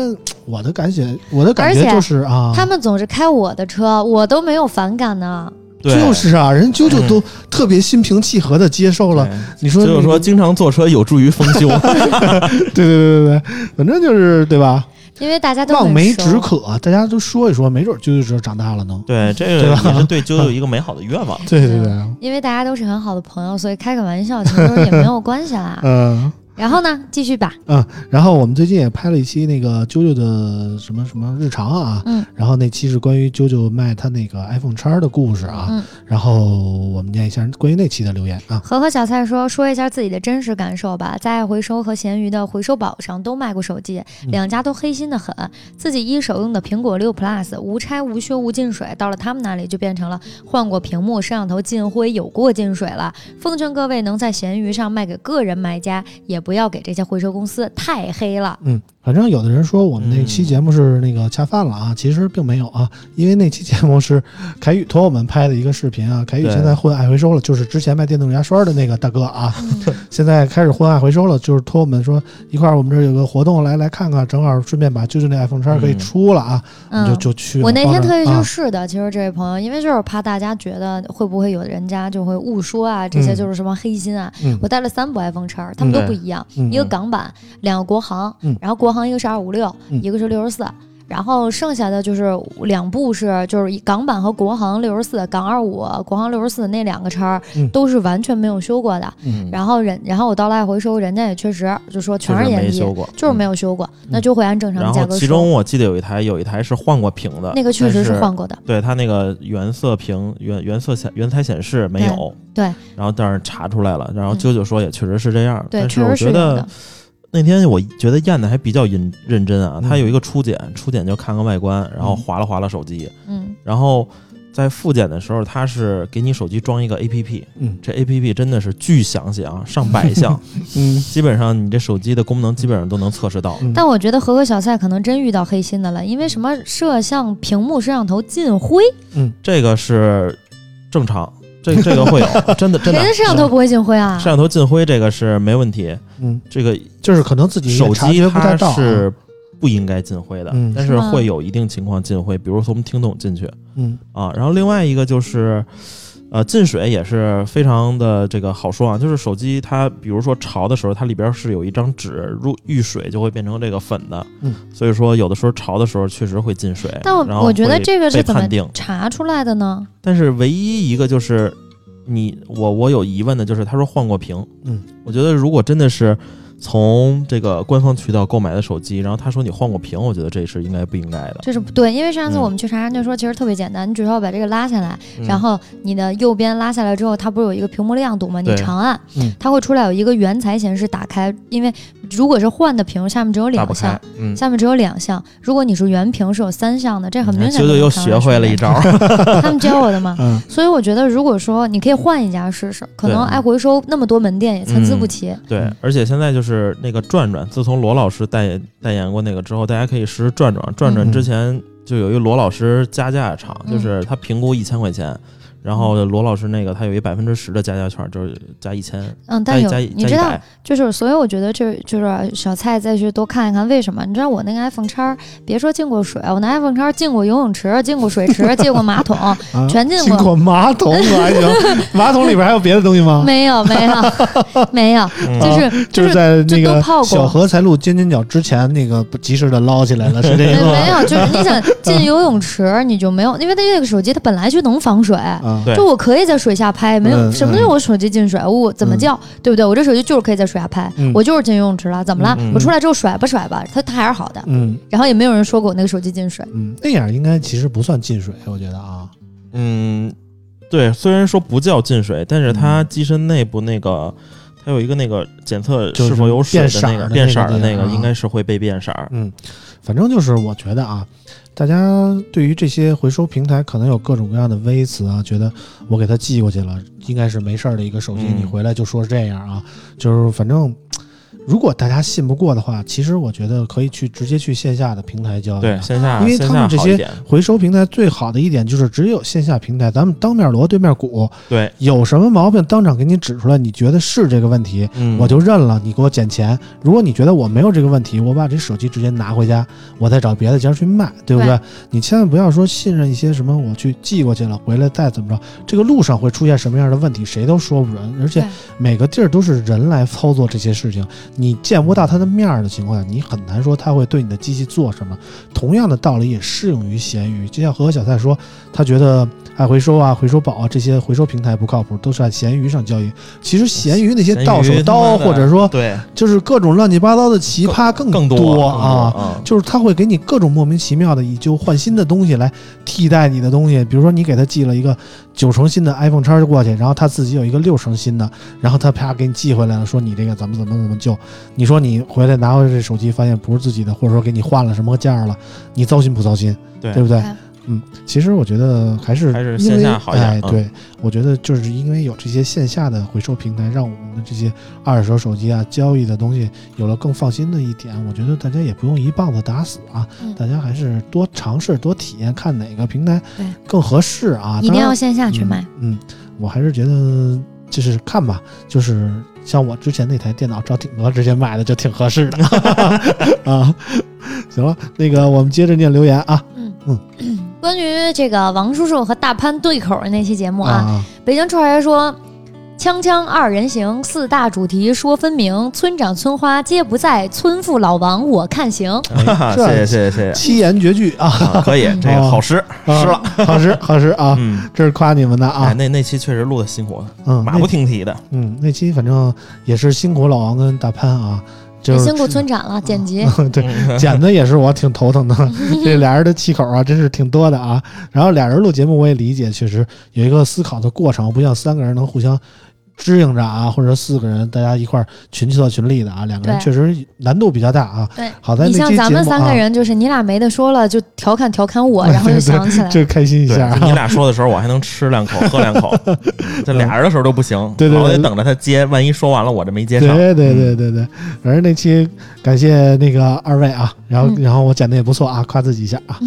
我的感觉，我的感觉就是啊，他们总是开我的车，我都没有反感呢。对，就是啊，人啾啾嗯都特别心平气和的接受了。对你说就是说，经常坐车有助于丰胸。对对对对对，反正就是对吧？因为大家都望梅止渴，大家都说一说，没准啾啾这长大了呢。对，这个对吧也是对啾啾一个美好的愿望。对对对，因为大家都是很好的朋友，所以开个玩笑其实也没有关系啦。嗯，然后呢，继续吧。嗯然后我们最近也拍了一期那个啾啾的什么什么日常啊，嗯然后那期是关于啾啾卖他那个 iPhone 叉的故事啊，嗯，然后我们念一下关于那期的留言啊。和和小蔡说说一下自己的真实感受吧，在爱回收和闲鱼的回收宝上都卖过手机，嗯两家都黑心的很。自己一手用的苹果六 Plus 无拆无修无进水，到了他们那里就变成了换过屏幕、摄像头进灰，有过进水了。奉劝各位能在闲鱼上卖给个人买家，也不要给这些回收公司太黑了。嗯，反正有的人说我们那期节目是那个恰饭了啊，其实并没有啊，因为那期节目是凯宇托我们拍的一个视频啊，凯宇现在混爱回收了，就是之前卖电动牙刷的那个大哥啊，嗯 现在开始混爱回收了，就是托我们说一块儿我们这儿有个活动来来看看，正好顺便把舅舅那 iPhone 叉可以嗯出了啊，嗯就嗯。就去了。我那天特意帮着啊就是的，其实这位朋友，因为就是怕大家觉得会不会有人家就会误说啊，这些嗯就是什么黑心啊。嗯我带了三部 iPhone 叉，他们都不一样，嗯一个港版，两个国行，嗯然后国行一个是二五六，嗯一个是六十四。然后剩下的就是两部是就是港版和国行六十四，港二五、国行六十四那两个叉嗯。都是完全没有修过的。嗯，然后人，然后我到了爱回收，人家也确实就说全是确实延期，没修过，就是没有。修过，那就会按正常的价格其中我记得有一台有一台是换过屏的，那个确实是换过的，对它那个原色屏原原色显原彩显示没有，对，然后但是查出来了，然后嗯。啾啾说也确实是这样，对，但是确我觉得实是有的。那天我觉得验的还比较认认真啊，嗯。它有一个初检，初检就看看外观，然后划拉划拉手机，嗯，然后在复检的时候，他是给你手机装一个 A P P，嗯。这 A P P 真的是巨详细啊，上百项，嗯。基本上你这手机的功能基本上都能测试到。嗯。但我觉得合格小蔡可能真遇到黑心的了，因为什么摄像屏幕、摄像头进灰，嗯。这个是正常，这这个会有，真的真的谁的摄像头不会进灰啊。摄？像头进灰这个是没问题，嗯，这个就是可能自己手机它是不应该进灰的，嗯但是会有一定情况进灰，比如从听筒进去嗯啊。然后另外一个就是，呃，进水也是非常的这个好说啊，就是手机它比如说潮的时候，它里边是有一张纸，入遇水就会变成这个粉的，嗯，所以说有的时候潮的时候确实会进水。但我我觉得这个是怎么查出来的呢？但是唯一一个就是你我我有疑问的就是他说换过屏，嗯，我觉得如果真的是从这个官方渠道购买的手机，然后他说你换过屏，我觉得这是应该不应该的。这是不对，因为上次嗯我们去查，人家说其实特别简单，你只需要把这个拉下来，嗯然后你的右边拉下来之后，它不是有一个屏幕亮度吗？你对长按嗯，它会出来有一个原彩显示打开，因为如果是换的屏，下面只有两项。，嗯，下面只有两项，如果你是原屏是有三项的，这很明显九九又学会了一是招，他们教我的嘛。嗯所以我觉得，如果说你可以换一家试试，可能爱回收那么多门店也参差不嗯齐。对，而且现在就是那个转转，自从罗老师代言代言过那个之后，大家可以试试转转。转转嗯之前就有一个罗老师加价场，嗯就是他评估一千块钱，然后罗老师那个他有一百分之十的加价券，就是加一千，嗯，但有你知道。就是所以我觉得这就是小蔡再去多看一看为什么？你知道我那个 iPhone 叉，别说进过水，我拿 iPhone 叉进过游泳池，进过水池，进过马桶，啊全进过进过马桶可还行，马桶里边还有别的东西吗？没有没有 没有，嗯就是就是在那个小荷才露尖尖角之前，那个不及时的捞起来了，是这没个吗？没有，就是你想进游泳池，你就没有，因为它这个手机它本来就能防水。啊，对就我可以在水下拍，没有嗯什么叫我手机进水，我怎么叫，对不对？我这手机就是可以在水下拍，嗯我就是进游泳池了，怎么了？我出来之后甩吧甩吧，它它还是好的。嗯然后也没有人说过我那个手机进水，嗯，那样应该其实不算进水，我觉得啊，嗯，对，虽然说不叫进水，但是它机身内部那个。它有一个那个检测是是否有水的的那个变色儿的那个，应该是会被变色儿。嗯，反正就是我觉得啊，大家对于这些回收平台可能有各种各样的微词啊，觉得我给他寄过去了，应该是没事儿的一个手机，嗯你回来就说是这样啊，就是反正。如果大家信不过的话，其实我觉得可以去直接去线下的平台交易。对，线下因为线他们这些下好一点。回收平台最好的一点就是只有线下平台，咱们当面锣对面鼓，对，有什么毛病当场给你指出来，你觉得是这个问题，嗯，我就认了，你给我减钱。如果你觉得我没有这个问题，我把这手机直接拿回家，我再找别的家去卖，对不对？对你千万不要说信任一些什么，我去寄过去了，回来再怎么着，这个路上会出现什么样的问题，谁都说不准。而且每个地儿都是人来操作这些事情，你见不到他的面儿的情况下，你很难说他会对你的机器做什么。同样的道理也适用于咸鱼，就像何小蔡说，他觉得爱回收啊、回收宝啊这些回收平台不靠谱，都是在闲鱼上交易。其实闲鱼那些到手刀，或者说对就是各种乱七八糟的奇葩更更多啊啊。就是他会给你各种莫名其妙的以旧换新的东西来替代你的东西，比如说你给他寄了一个九成新的 iPhone 叉过去，然后他自己有一个六成新的，然后他啪给你寄回来了，说你这个怎么怎么怎么旧，你说你回来拿回来这手机发现不是自己的，或者说给你换了什么件儿了，你糟心不糟心？对对不对哎？嗯，其实我觉得还是还是因为线下好一点哎，嗯对，我觉得就是因为有这些线下的回收平台，让我们的这些二手手机啊交易的东西有了更放心的一点。我觉得大家也不用一棒子打死啊，嗯大家还是多尝试、多体验，看哪个平台更合适啊。一定要线下去买。嗯。嗯，我还是觉得就是看吧，就是像我之前那台电脑找挺哥直接买的就挺合适的 啊。行了，那个我们接着念留言啊关于这个王叔叔和大潘对口的那期节目啊，啊，北京串儿爷说。锵锵二人行，四大主题说分明，村长村花皆不在，村妇老王我看行。哎谢谢 谢谢。谢谢七言绝句啊，啊，可以，这个好诗诗了，啊好诗好诗啊，嗯，这是夸你们的哎，啊，那那期确实录的辛苦，嗯，马不停蹄的，嗯，那期反正也是辛苦老王跟大潘啊，就是辛苦村长了，剪辑。对，嗯剪的也是我挺头疼的，这俩人的气口啊，真是挺多的啊。然后俩人录节目我也理解，确实有一个思考的过程，不像三个人能互相支应着啊，或者四个人大家一块儿群策群力的啊，两个人确实难度比较大啊。对，好在那你像咱们三个啊，人，就是你俩没得说了，就调侃调侃我，然后就想起来就。开心一对，下啊。你俩说的时候，我还能吃两口，喝两口。这俩人的时候都不行，对对对老得等着他接，万一说完了我这没接上。对对嗯对对对，反正那期感谢那个二位啊，然后、嗯。然后我剪的也不错啊，夸自己一下啊。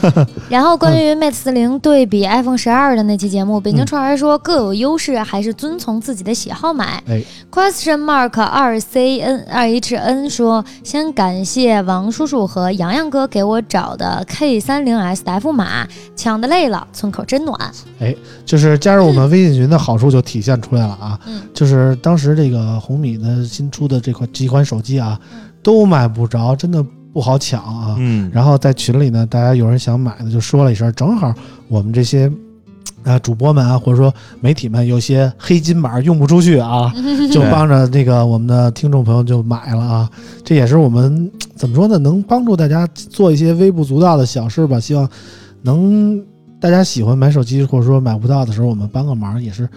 然后关于 Mate 四零对比 iPhone 十二的那期节目，北京嗯串儿说各有优势，还是遵从自己的喜好买。哎。Question mark 二 C N 二 H N 说，先感谢王叔叔和洋洋哥给我找的 K 三零 S 的 F 码，抢的累了，村口真暖。哎就是加入我们微信群的好处就体现出来了啊，嗯。就是当时这个红米的新出的这款几款手机啊，嗯。都买不着，真的不好抢啊。嗯，然后在群里呢，大家有人想买的就说了一声，正好我们这些。啊，主播们啊，或者说媒体们，有些黑金码用不出去啊，就帮着那个我们的听众朋友就买了啊。这也是我们怎么说呢，能帮助大家做一些微不足道的小事吧。希望能大家喜欢买手机，或者说买不到的时候，我们帮个忙也是，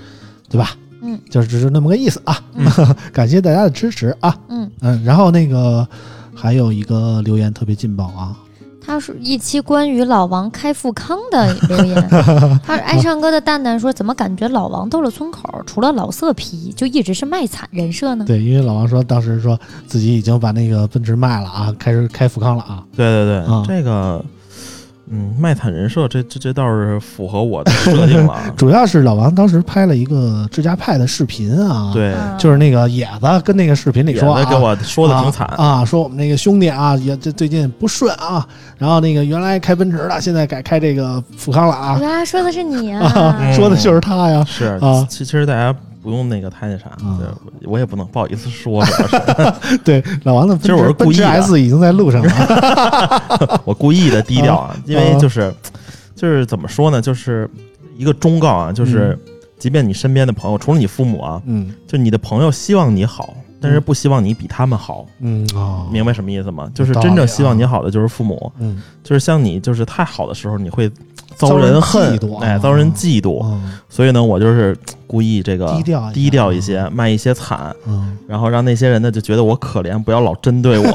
对吧？嗯，就是只是那么个意思啊。嗯 感谢大家的支持啊。嗯，嗯，然后那个还有一个留言特别劲爆啊，他说一期关于老王开富康的留言，他说爱唱歌的蛋蛋说，怎么感觉老王到了村口，除了老色批，就一直是卖惨人设呢？对，因为老王说当时说自己已经把那个奔驰卖了啊，开始开富康了啊。对对对，啊这个，嗯，卖惨人设，这这这倒是符合我的设定了。啊。主要是老王当时拍了一个智家派的视频啊，，对，嗯就是那个野子跟那个视频里说给我说的挺惨。啊啊，说我们那个兄弟啊，也这最近不顺啊，然后那个原来开奔驰的，现在改开这个富康了啊，原来说的是你啊啊！说的就是他呀，是啊。其其实大家不用那个太那啥，啊。对我也不能不好意思说，主要是。对，老王的其实我是故意的。已经在路上了，我故意的低调啊，因为就是就是怎么说呢，就是一个忠告啊，就是即便你身边的朋友，除了你父母啊，嗯。就你的朋友希望你好，但是不希望你比他们好，嗯哦，明白什么意思吗？就是真正希望你好的就是父母，嗯。就是像你就是太好的时候，你会遭遭人人恨哎，遭人嫉妒。嗯所以呢，我就是故意这个低调低调一些，卖一些惨，嗯然后让那些人呢就觉得我可怜，不要老针对我。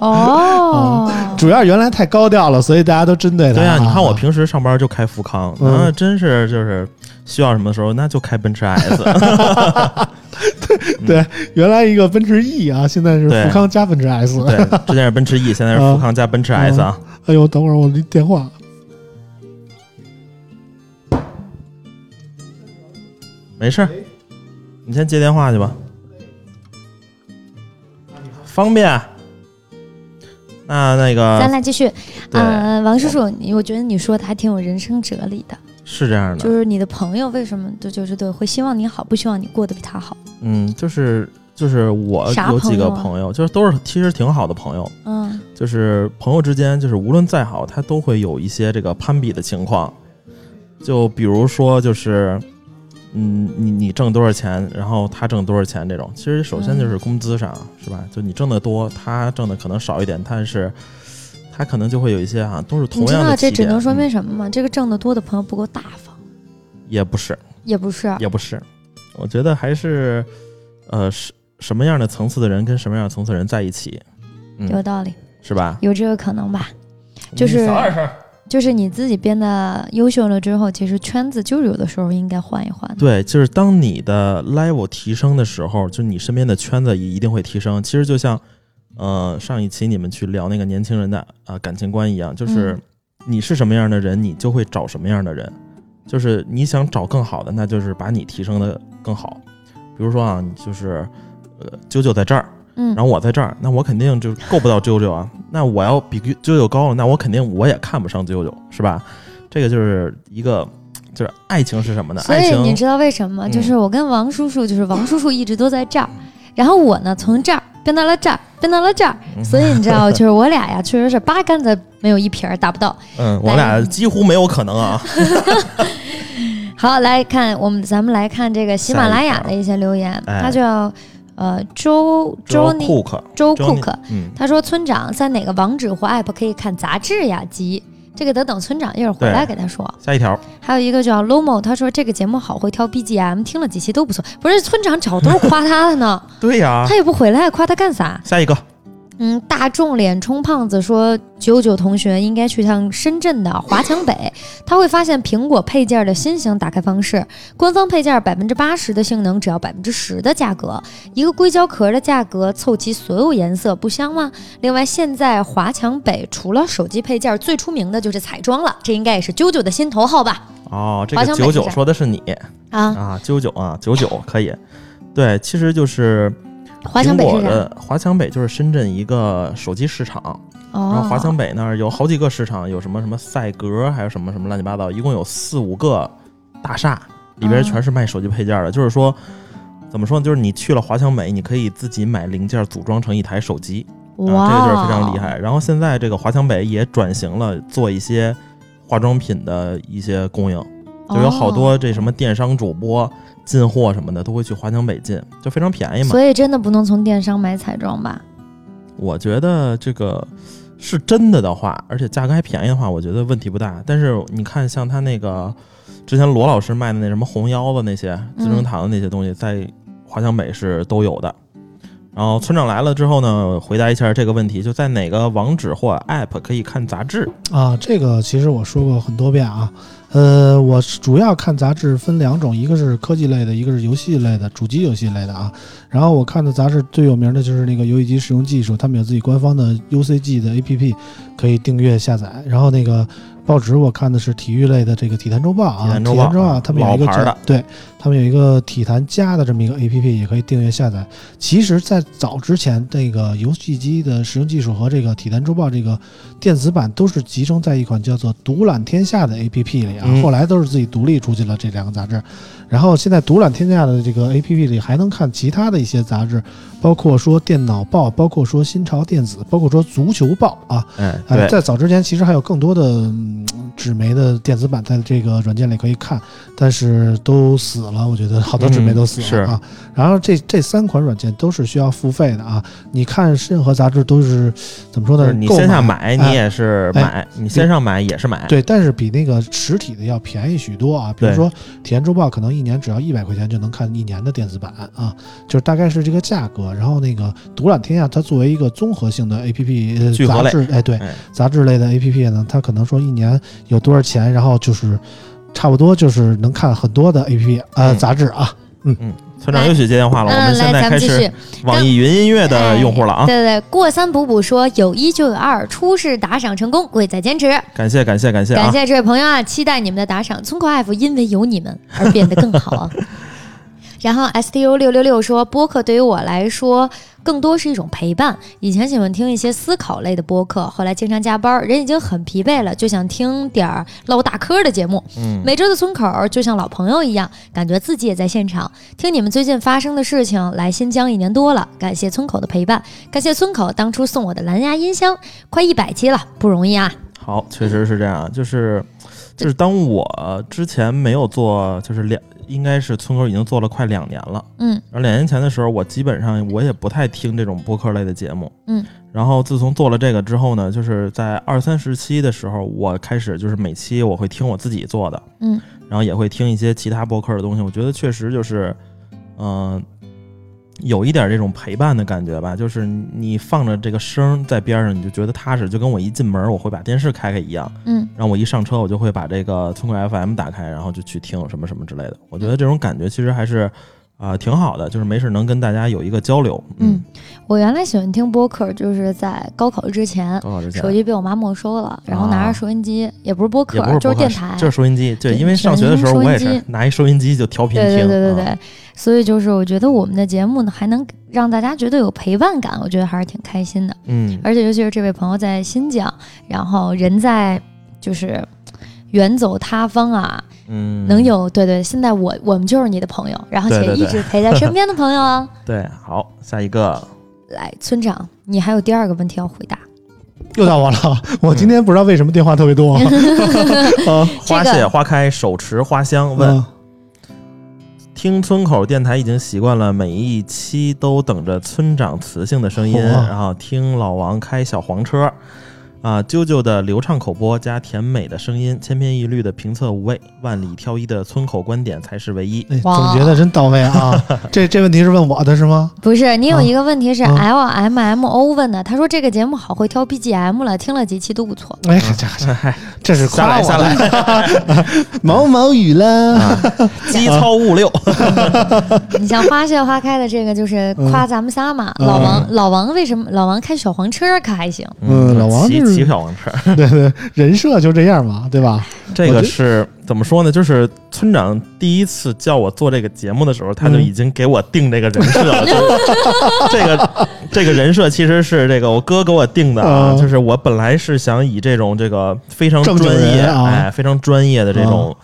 哦，主要原来太高调了，所以大家都针对他。对呀、你看我平时上班就开富康，嗯那真是就是需要什么的时候那就开奔驰 S。对原来一个奔驰 E 啊，现在是富康加奔驰 S。对，之前是奔驰 E，现在是富康加奔驰 S 啊。哎呦，等会儿我这电话。没事儿，你先接电话去吧，方便。那那个咱俩继续。对呃，王叔叔，你我觉得你说的还挺有人生哲理的，是这样的，就是你的朋友为什么就就是对会希望你好，不希望你过得比他好。嗯，就是就是我有几个朋友啊朋友，就是都是其实挺好的朋友，嗯就是朋友之间，就是无论再好，他都会有一些这个攀比的情况。就比如说，就是，嗯，你你挣多少钱，然后他挣多少钱这种，其实首先就是工资上，是吧？就你挣得多，他挣的可能少一点，但是他可能就会有一些啊，都是同你知道样的。这只能说明嗯什么吗？这个挣得多的朋友不够大方，也不是，也不是。也不是，我觉得还是，呃，什什么样的层次的人跟什么样的层次的人在一起，嗯，有道理，是吧？有这个可能吧？就是小点声就是你自己变得优秀了之后，其实圈子就是有的时候应该换一换。对，就是当你的 level 提升的时候，就你身边的圈子也一定会提升。其实就像，呃，上一期你们去聊那个年轻人的啊、呃感情观一样，就是嗯你是什么样的人，你就会找什么样的人。就是你想找更好的，那就是把你提升的更好。比如说啊，就是呃，九九在这儿，嗯然后我在这儿，那我肯定就够不到九九啊。那我要比九九高了，那我肯定我也看不上九九，是吧？这个就是一个，就是爱情是什么呢？所爱情以你知道为什么就是我跟王叔叔，就是王叔叔一直都在这儿，然后我呢从这儿变到了这儿，变到了这儿，嗯所以你知道，就是我俩呀，确实是八竿子没有一撇儿打不到。嗯，我俩几乎没有可能啊。好，来看我们，咱们来看这个喜马拉雅的一些留言，哎他叫呃周周尼库克，周周 cook，嗯，他说村长在哪个网址或 app 可以看杂志呀？急这个得等村长一会儿回来给他说。下一条，还有一个叫 Lomo，他说这个节目好会挑 BGM，听了几期都不错。不是村长找都是夸他的呢，对呀他，也不回来，夸他干啥？下一个，嗯，大众脸充胖子说，九九同学应该去趟深圳的华强北，他会发现苹果配件的新型打开方式，官方配件百分之八十的性能，只要百分之十的价格，一个硅胶壳的价格凑齐所有颜色，不香吗？另外，现在华强北除了手机配件，最出名的就是彩妆了，这应该也是九九的心头好吧？哦，这个九九说的是你啊，啊，九九啊，九九可以。对，其实就是华强北是的华强北就是深圳一个手机市场，然后哦，华强北那儿有好几个市场，有什么什么赛格，还有什么什么乱七八糟，一共有四五个大厦，里边哦全是卖手机配件的。就是说，怎么说呢？就是你去了华强北，你可以自己买零件组装成一台手机，哇，啊，这个就是非常厉害。然后现在这个华强北也转型了，做一些化妆品的一些供应，就有好哦多这什么电商主播进货什么的都会去华强北进，就非常便宜嘛。所以真的不能从电商买彩妆吧？我觉得这个是真的的话，而且价格还便宜的话，我觉得问题不大。但是你看，像他那个之前罗老师卖的那什么红腰子那些资生堂的那些东西，在华强北是都有的。然后村长来了之后呢，回答一下这个问题，就在哪个网址或 App 可以看杂志？啊，这个其实我说过很多遍啊。呃，我是主要看杂志分两种，一个是科技类的，一个是游戏类的，主机游戏类的啊。然后我看的杂志最有名的就是那个游戏机使用技术，他们有自己官方的 UCG 的 APP，可以订阅下载。然后那个报纸我看的是体育类的这个体坛周报啊，体坛周报他们有一个对，他们有一个体坛家的这么一个 APP，也可以订阅下载。其实，在早之前，这个游戏机的使用技术和这个体坛周报这个电子版都是集中在一款叫做“独揽天下”的 APP 里后来都是自己独立出去了这两个杂志。然后现在“独揽天下”的这个 APP 里还能看其他的一些杂志，包括说电脑报，包括说新潮电子，包括说足球报啊。哎，哎，对，在早之前，其实还有更多的嗯纸媒的电子版在这个软件里可以看，但是都死了。我觉得好多纸媒都死了、啊。然后这这三款软件都是需要付费的啊。你看任何杂志都是怎么说呢？你线下买，哎你也是哎买；你线上买也是买。对，但是比那个实体的要便宜许多啊。比如说《体验周报》，可能一年只要一百块钱就能看一年的电子版啊，就是大概是这个价格。然后那个《独揽天下》，它作为一个综合性的合类呃杂志，哎，对，哎，杂志类的 APP 呢，它可能说一年有多少钱，然后就是差不多就是能看很多的 APP 呃、嗯杂志啊。村长又去接电话了，我嗯，们现来，在开始咱们继续。网易云音乐的用户了啊！对对对，过三补补说有一就有二，初试打赏成功，贵在坚持。感谢感谢感谢啊！感谢这位朋友啊，期待你们的打赏。村口 F 因为有你们而变得更好啊。然后 S T U 六六六说，播客对于我来说更多是一种陪伴。以前喜欢听一些思考类的播客，后来经常加班，人已经很疲惫了，就想听点儿唠大嗑的节目。嗯，每周的村口就像老朋友一样，感觉自己也在现场，听你们最近发生的事情。来新疆一年多了，感谢村口的陪伴，感谢村口当初送我的蓝牙音箱，快一百期了，不容易啊！好，确实是这样，就是就是当我之前没有做，就是两应该是村口已经做了快两年了。嗯然后两年前的时候，我基本上我也不太听这种播客类的节目。嗯。然后自从做了这个之后呢，就是在二三十期的时候，我开始就是每期我会听我自己做的，嗯，然后也会听一些其他播客的东西。我觉得确实就是，嗯、有一点这种陪伴的感觉吧，就是你放着这个声儿在边上，你就觉得踏实，就跟我一进门我会把电视开开一样。嗯然后我一上车，我就会把这个村口 FM 打开，然后就去听什么什么之类的。我觉得这种感觉其实还是啊、挺好的，就是没事能跟大家有一个交流。嗯，我原来喜欢听播客，就是在高考之前，高考之前手机被我妈没收了，然后拿着收音机，也不是播客，就是电台，就是收音机。对，因为上学的时候我也是拿一收音机就调频对听。对对对对，啊所以就是我觉得我们的节目呢，还能让大家觉得有陪伴感，我觉得还是挺开心的。嗯，而且尤其是这位朋友在新疆，然后人在就是远走他方啊，嗯，能有对对，现在我我们就是你的朋友，然后且一直陪在身边的朋友啊。对。好，下一个，来，村长，你还有第二个问题要回答。又到我了，我今天不知道为什么电话特别多花谢花开，手持花香。问，嗯听村口电台已经习惯了，每一期都等着村长磁性的声音，然后听老王开小黄车，啊，啾啾的流畅口播加甜美的声音，千篇一律的评测无味，万里挑一的村口观点才是唯一。哎，哇总结的真到位啊！这这问题是问我的是吗？不是，你有一个问题是啊 L M M O 问的，他说这个节目好会挑 BGM 了，听了几期都不错。哎，这这 这是夸我 毛毛雨了。啊，机操物六，你像花谢花开的这个就是夸咱们仨嘛。嗯老王，老王为什么老王开小黄车可还行？嗯老王骑就是骑小黄车，对对，人设就这样嘛，对吧？这个是怎么说呢？就是村长第一次叫我做这个节目的时候，他就嗯已经给我定这个人设了。就这个这个人设其实是这个我哥给我定的啊，嗯就是我本来是想以这种这个非常专业，哎，非常专业的这种。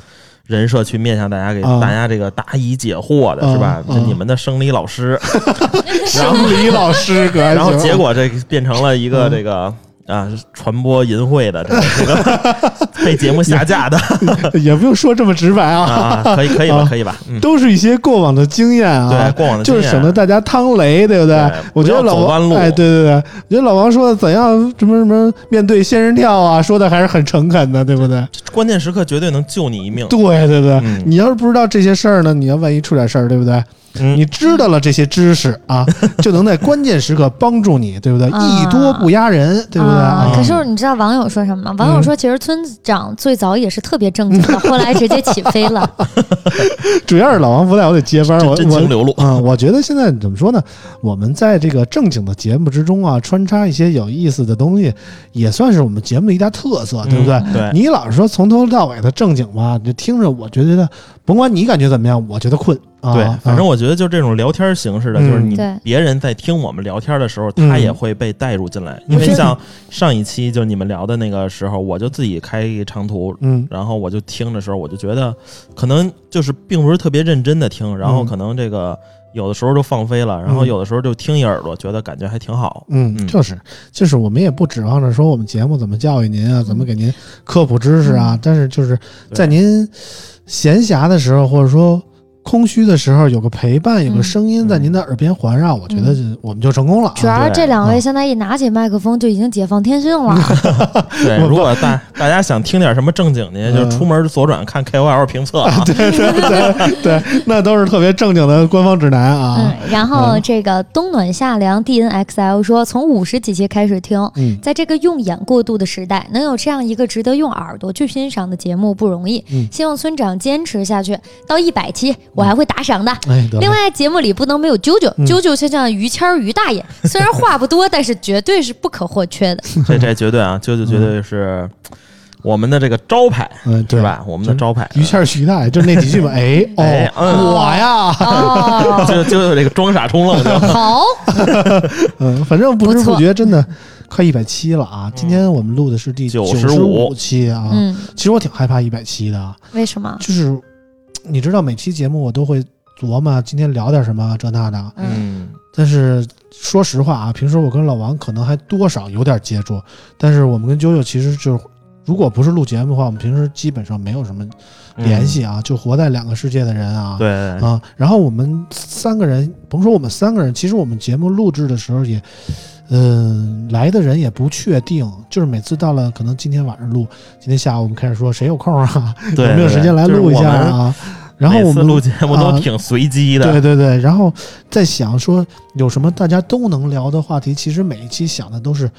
人设去面向大家，给啊大家这个答疑解惑的是吧？啊这你们的生理老师，生理老师然后结果这变成了一个嗯这个啊传播淫秽的这个这个 被节目下架的 也不用说这么直白啊，啊，可以可以吧啊可以吧？嗯，都是一些过往的经验啊。对，过往的就是省得大家趟雷，对不对？对我觉得老王，哎，对对对，我觉得老王说的怎样什么什么面对仙人跳啊，说的还是很诚恳的，对不对？关键时刻绝对能救你一命。对对对，嗯你要是不知道这些事儿呢，你要万一出点事儿，对不对？嗯你知道了这些知识啊，就能在关键时刻帮助你，对不对？啊艺多不压人，对不对？可是你知道网友说什么吗？网友说，其实村长最早也是特别正经的，后来直接起飞了。主要是老王不在，我得接班，我我真情流露。啊、我觉得现在怎么说呢？我们在这个正经的节目之中啊，穿插一些有意思的东西，也算是我们节目的一大特色，对不对？嗯对，你老是说从头到尾的正经吧，就听着我觉得，甭管你感觉怎么样，我觉得困啊。对，反正啊我觉得就这种聊天形式的，嗯就是你别人在听我们聊天的时候，嗯。他也会被带入进来。因为像上一期就你们聊的那个时候，我就自己开长途，嗯。然后我就听的时候，我就觉得可能就是并不是特别认真的听，然后嗯。可能这个有的时候就放飞了，然后有的时候就听一耳朵，觉得感觉还挺好。嗯，嗯就是就是，我们也不指望着说我们节目怎么教育您啊，怎么给您科普知识啊，但是就是在您闲暇的时候，或者说。空虚的时候有个陪伴，有个嗯声音在您的耳边环绕，我觉得就我们就成功了啊。主要是这两啊位现在一拿起麦克风就已经解放天性了。对，如果大大家想听点什么正经的，就出门左转看 KOL 评测啊。对对对对，那都是特别正经的官方指南啊。嗯，然后这个冬暖夏凉 D N X L 说，从五十几期开始听，嗯在这个用眼过度的时代，能有这样一个值得用耳朵去欣赏的节目不容易。嗯希望村长坚持下去，到一百期我还会打赏的。哎，另外，节目里不能没有啾啾，嗯啾啾就像于谦儿于大爷，虽然话不多，但是绝对是不可或缺的。这这绝对啊，啾啾绝对是我们的这个招牌，嗯，对？吧？我们的招牌。于谦儿、徐大爷就那几句吧。哎哎哦，嗯我呀，哦，就就有这个装傻充愣就。好，嗯，反正不知不觉真的快一百期了啊！今天我们录的是第九十五期啊。嗯，其实我挺害怕一百期的，为什么？就是你知道每期节目我都会琢磨今天聊点什么这那的，嗯嗯，但是说实话啊，平时我跟老王可能还多少有点接触，但是我们跟啾啾其实就是如果不是录节目的话，我们平时基本上没有什么联系啊，就活在两个世界的人啊。嗯。对，啊，然后我们三个人，甭说我们三个人，其实我们节目录制的时候也，嗯、来的人也不确定，就是每次到了可能今天晚上录，今天下午我们开始说谁有空啊，对有没有时间来录一下啊？然后我们录节目都啊挺随机的。对对对，然后在想说有什么大家都能聊的话题，其实每一期想的都是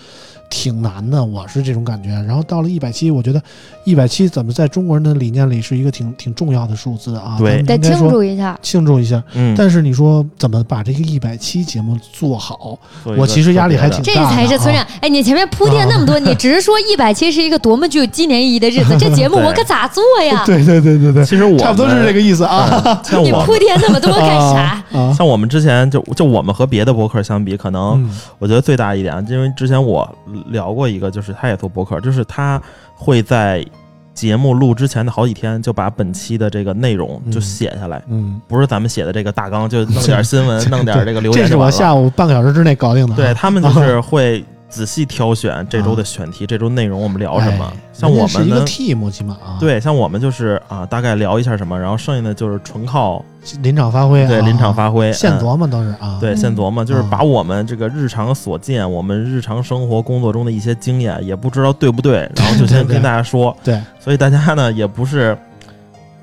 挺难的，我是这种感觉。然后到了一百七，我觉得一百七怎么在中国人的理念里是一个挺挺重要的数字啊，对得庆祝一下。庆祝一下。嗯，但是你说怎么把这个一百期节目做好？我其实压力还挺这大的才是村长啊。哎，你前面铺垫那么多，你只是说一百期是一个多么具有纪念意义的日子，这节目 我可咋做呀？对对对对对，其实我差不多是这个意思啊。嗯你铺垫那么多干啥？啊，像我们之前就就我们和别的博客相比，可能嗯我觉得最大一点，因为之前我聊过一个，就是他也做博客，就是他会在节目录之前的好几天就把本期的这个内容就写下来，嗯，不是咱们写的这个大纲，就弄点 新闻，弄点这个留这是我。下午半个小时之内搞定的啊。对他们就是会仔细挑选这周的选题，这周内容我们聊什么。哎像我们呢是一个，team 起码啊，，对，像我们就是啊，大概聊一下什么，然后剩下的就是纯靠临场发挥啊，对临场发挥，嗯。现琢磨都是啊。对，嗯。现琢磨，就是嗯把我们这个日常所见，我们日常生活工作中的一些经验，也不知道对不对，然后就先跟大家说。对，所以大家呢也不是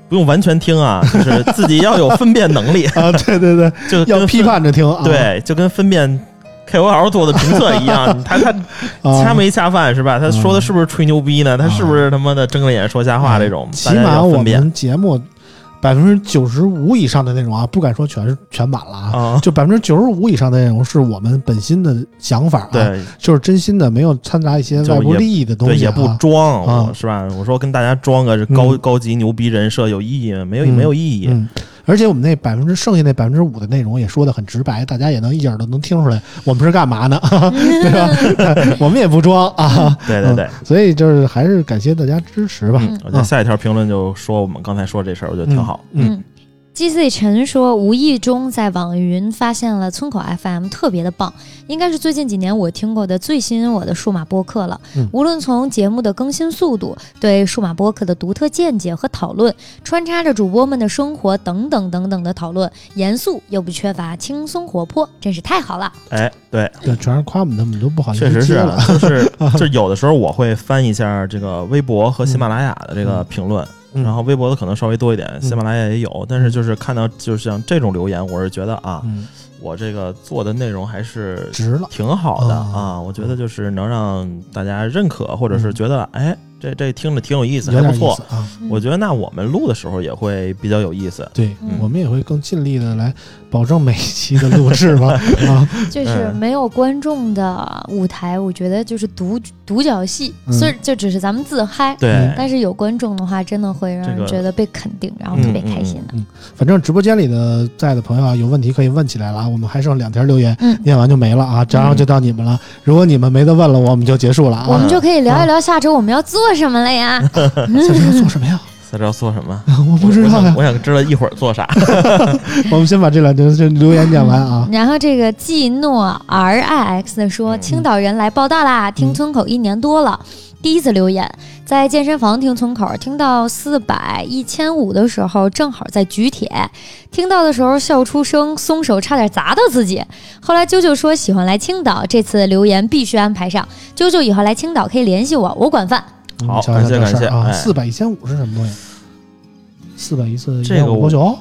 不用完全听啊，就是自己要有分辨能力，啊，对对对，就要批，判着听啊。对，就跟分辨 KOL 做的评测一样，他他啊，恰没恰饭是吧？他说的是不是吹牛逼呢？他是不是他妈的睁着眼说瞎话这种？起码我们节目百分之九十五以上的内容啊，不敢说全是全满了啊，啊，就百分之九十五以上的内容是我们本心的想法啊，，对就是真心的，没有掺杂一些利益的东对，西也不啊。装，是吧？我说跟大家装个高嗯高级牛逼人设有意义吗？没有嗯没有意义。嗯，而且我们那百分之剩下那百分之五的内容也说的很直白，大家也能一耳朵能听出来我们是干嘛呢，对吧？我们也不装啊，对对对，所以就是还是感谢大家支持吧。嗯，我觉得下一条评论就说我们刚才说这事儿，我觉得挺好。嗯嗯。G C 陈说，无意中在网云发现了村口 FM，特别的棒，应该是最近几年我听过的最吸引我的数码播客了。嗯无论从节目的更新速度、对数码播客的独特见解和讨论，穿插着主播们的生活等等等等的讨论，严肃又不缺乏轻松活泼，真是太好了。哎，对，对，全是夸我们的，我们都不好意思确实是。就是就是 有的时候我会翻一下这个微博和喜马拉雅的这个评论，嗯然后微博的可能稍微多一点，喜马拉雅也有，但是就是看到就是像这种留言，我是觉得啊，嗯，我这个做的内容还是值了。挺好的啊啊，我觉得就是能让大家认可，或者是觉得哎，这这听着挺有意思，还不错啊。我觉得那我们录的时候也会比较有意思。对，嗯我们也会更尽力的来保证每一期的录制吧。啊，就是嗯没有观众的舞台，我觉得就是独独角戏，嗯虽然就只是咱们自嗨，对，但是有观众的话，真的会让人觉得被肯定，然后特别开心的。反正直播间里的在的朋友啊，有问题可以问起来了啊。我们还剩两条留言，嗯念完就没了啊，然后就到你们了。如果你们没得问了，我们就结束了啊。我们就可以聊一聊下周我们要做什么了呀？下周要做什么呀？猜知道做什么？我不知道呀我想。我想知道一会儿做啥。我们先把这两条这留言讲完啊。然后这个季诺 R I X 说，嗯青岛人来报道啦，听村口一年多了。第一次留言，在健身房听村口，听到四百、一千五的时候，正好在举铁，听到的时候笑出声，松手差点砸到自己。后来啾啾说喜欢来青岛，这次留言必须安排上。啾啾以后来青岛可以联系我，我管饭。好感谢这事儿啊。感谢啊四百一千五是什么东西？四百一次这个我五九？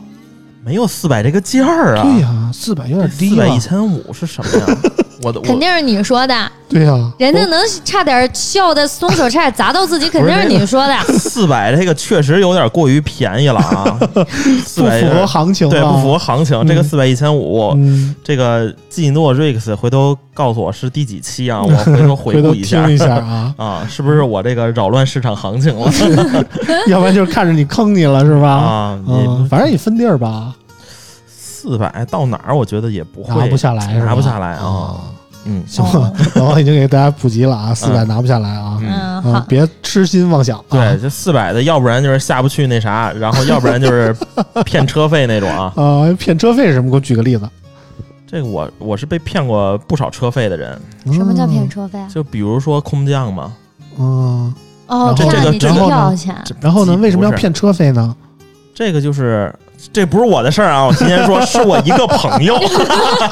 没有四百这个价儿啊。对呀，四百有点低了四百一。千五是什么呀？我的肯定是你说的，对呀，人家能差点笑的松手，差点砸到自己，肯定是你说的。四百这个确实有点过于便宜了啊，四百不符合行情啊。对不符合行情。这个嗯四百一千五，嗯，这个季诺瑞克斯回头告诉我是第几期啊？我 回头回回顾一下一下啊，啊，是不是我这个扰乱市场行情了要不然就是看着你坑你了是吧？啊？嗯，你反正你分地儿吧，四百到哪儿？我觉得也不会拿不下来，拿不下来啊。啊。嗯，行吧，老王已经给大家普及了啊，四百拿不下来啊，嗯嗯，啊好，，别痴心妄想。对，啊这四百的，要不然就是下不去那啥，然后要不然就是骗车费那种啊。啊，骗车费是什么？给我举个例子。这个我我是被骗过不少车费的人，什么叫骗车费啊？就比如说空降嘛，嗯？哦，然后骗你机这个然后呢票钱，然后呢，为什么要骗车费呢？这个就是这不是我的事儿啊！我今天说是我一个朋友，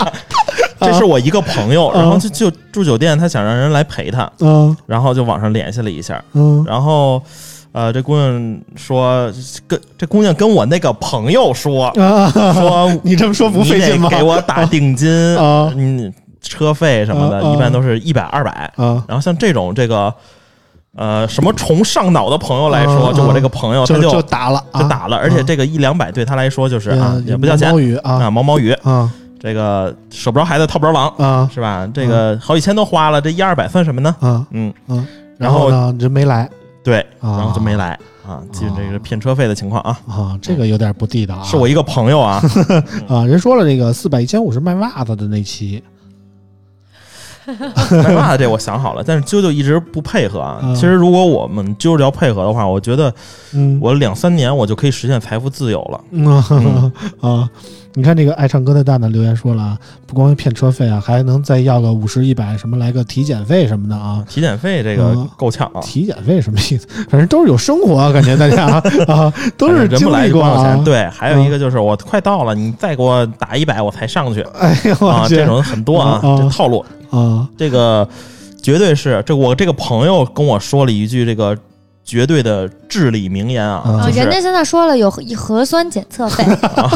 这是我一个朋友，然后就就住酒店，他想让人来陪他，嗯。然后就网上联系了一下，嗯。然后呃，这姑娘说跟这姑娘跟我那个朋友说啊，说你这么说不费劲吗？给我打定金啊。嗯，车费什么的，一般都是一百二百。啊，然后像这种这个呃什么虫上脑的朋友来说，啊就我这个朋友他就就就打了，啊。就打了，而且这个一两百对他来说就是啊嗯也不叫钱毛鱼啊。啊，毛毛雨，啊。这个舍不着孩子套不着狼，啊。是吧？这个好几千都花了，这一二百算什么呢？啊。嗯，嗯，然后呢人没来。对，啊。然后就没来啊，基本这个骗车费的情况啊，啊，这个有点不地道啊。是我一个朋友啊，啊，人说了，这个四百一千五是卖袜子的那期卖袜子这我想好了，但是啾啾一直不配合啊。嗯其实如果我们啾啾要配合的话，我觉得嗯，我两三年我就可以实现财富自由了。嗯 啊，你看这个爱唱歌的蛋蛋留言说了啊，不光骗车费啊，还能再要个五十一百什么来个体检费什么的啊。体检费这个嗯够呛啊，体检费什么意思？反正都是有生活啊，感觉大家啊 都是人经不来就历过啊光有钱。。对，还有一个就是我快到了，你再给我打一百我才上去哎呦啊，这种很多啊这套路。啊这个绝对是这我这个朋友跟我说了一句这个绝对的至理名言啊，啊。啊，就是人家现在说了有核核酸检测费，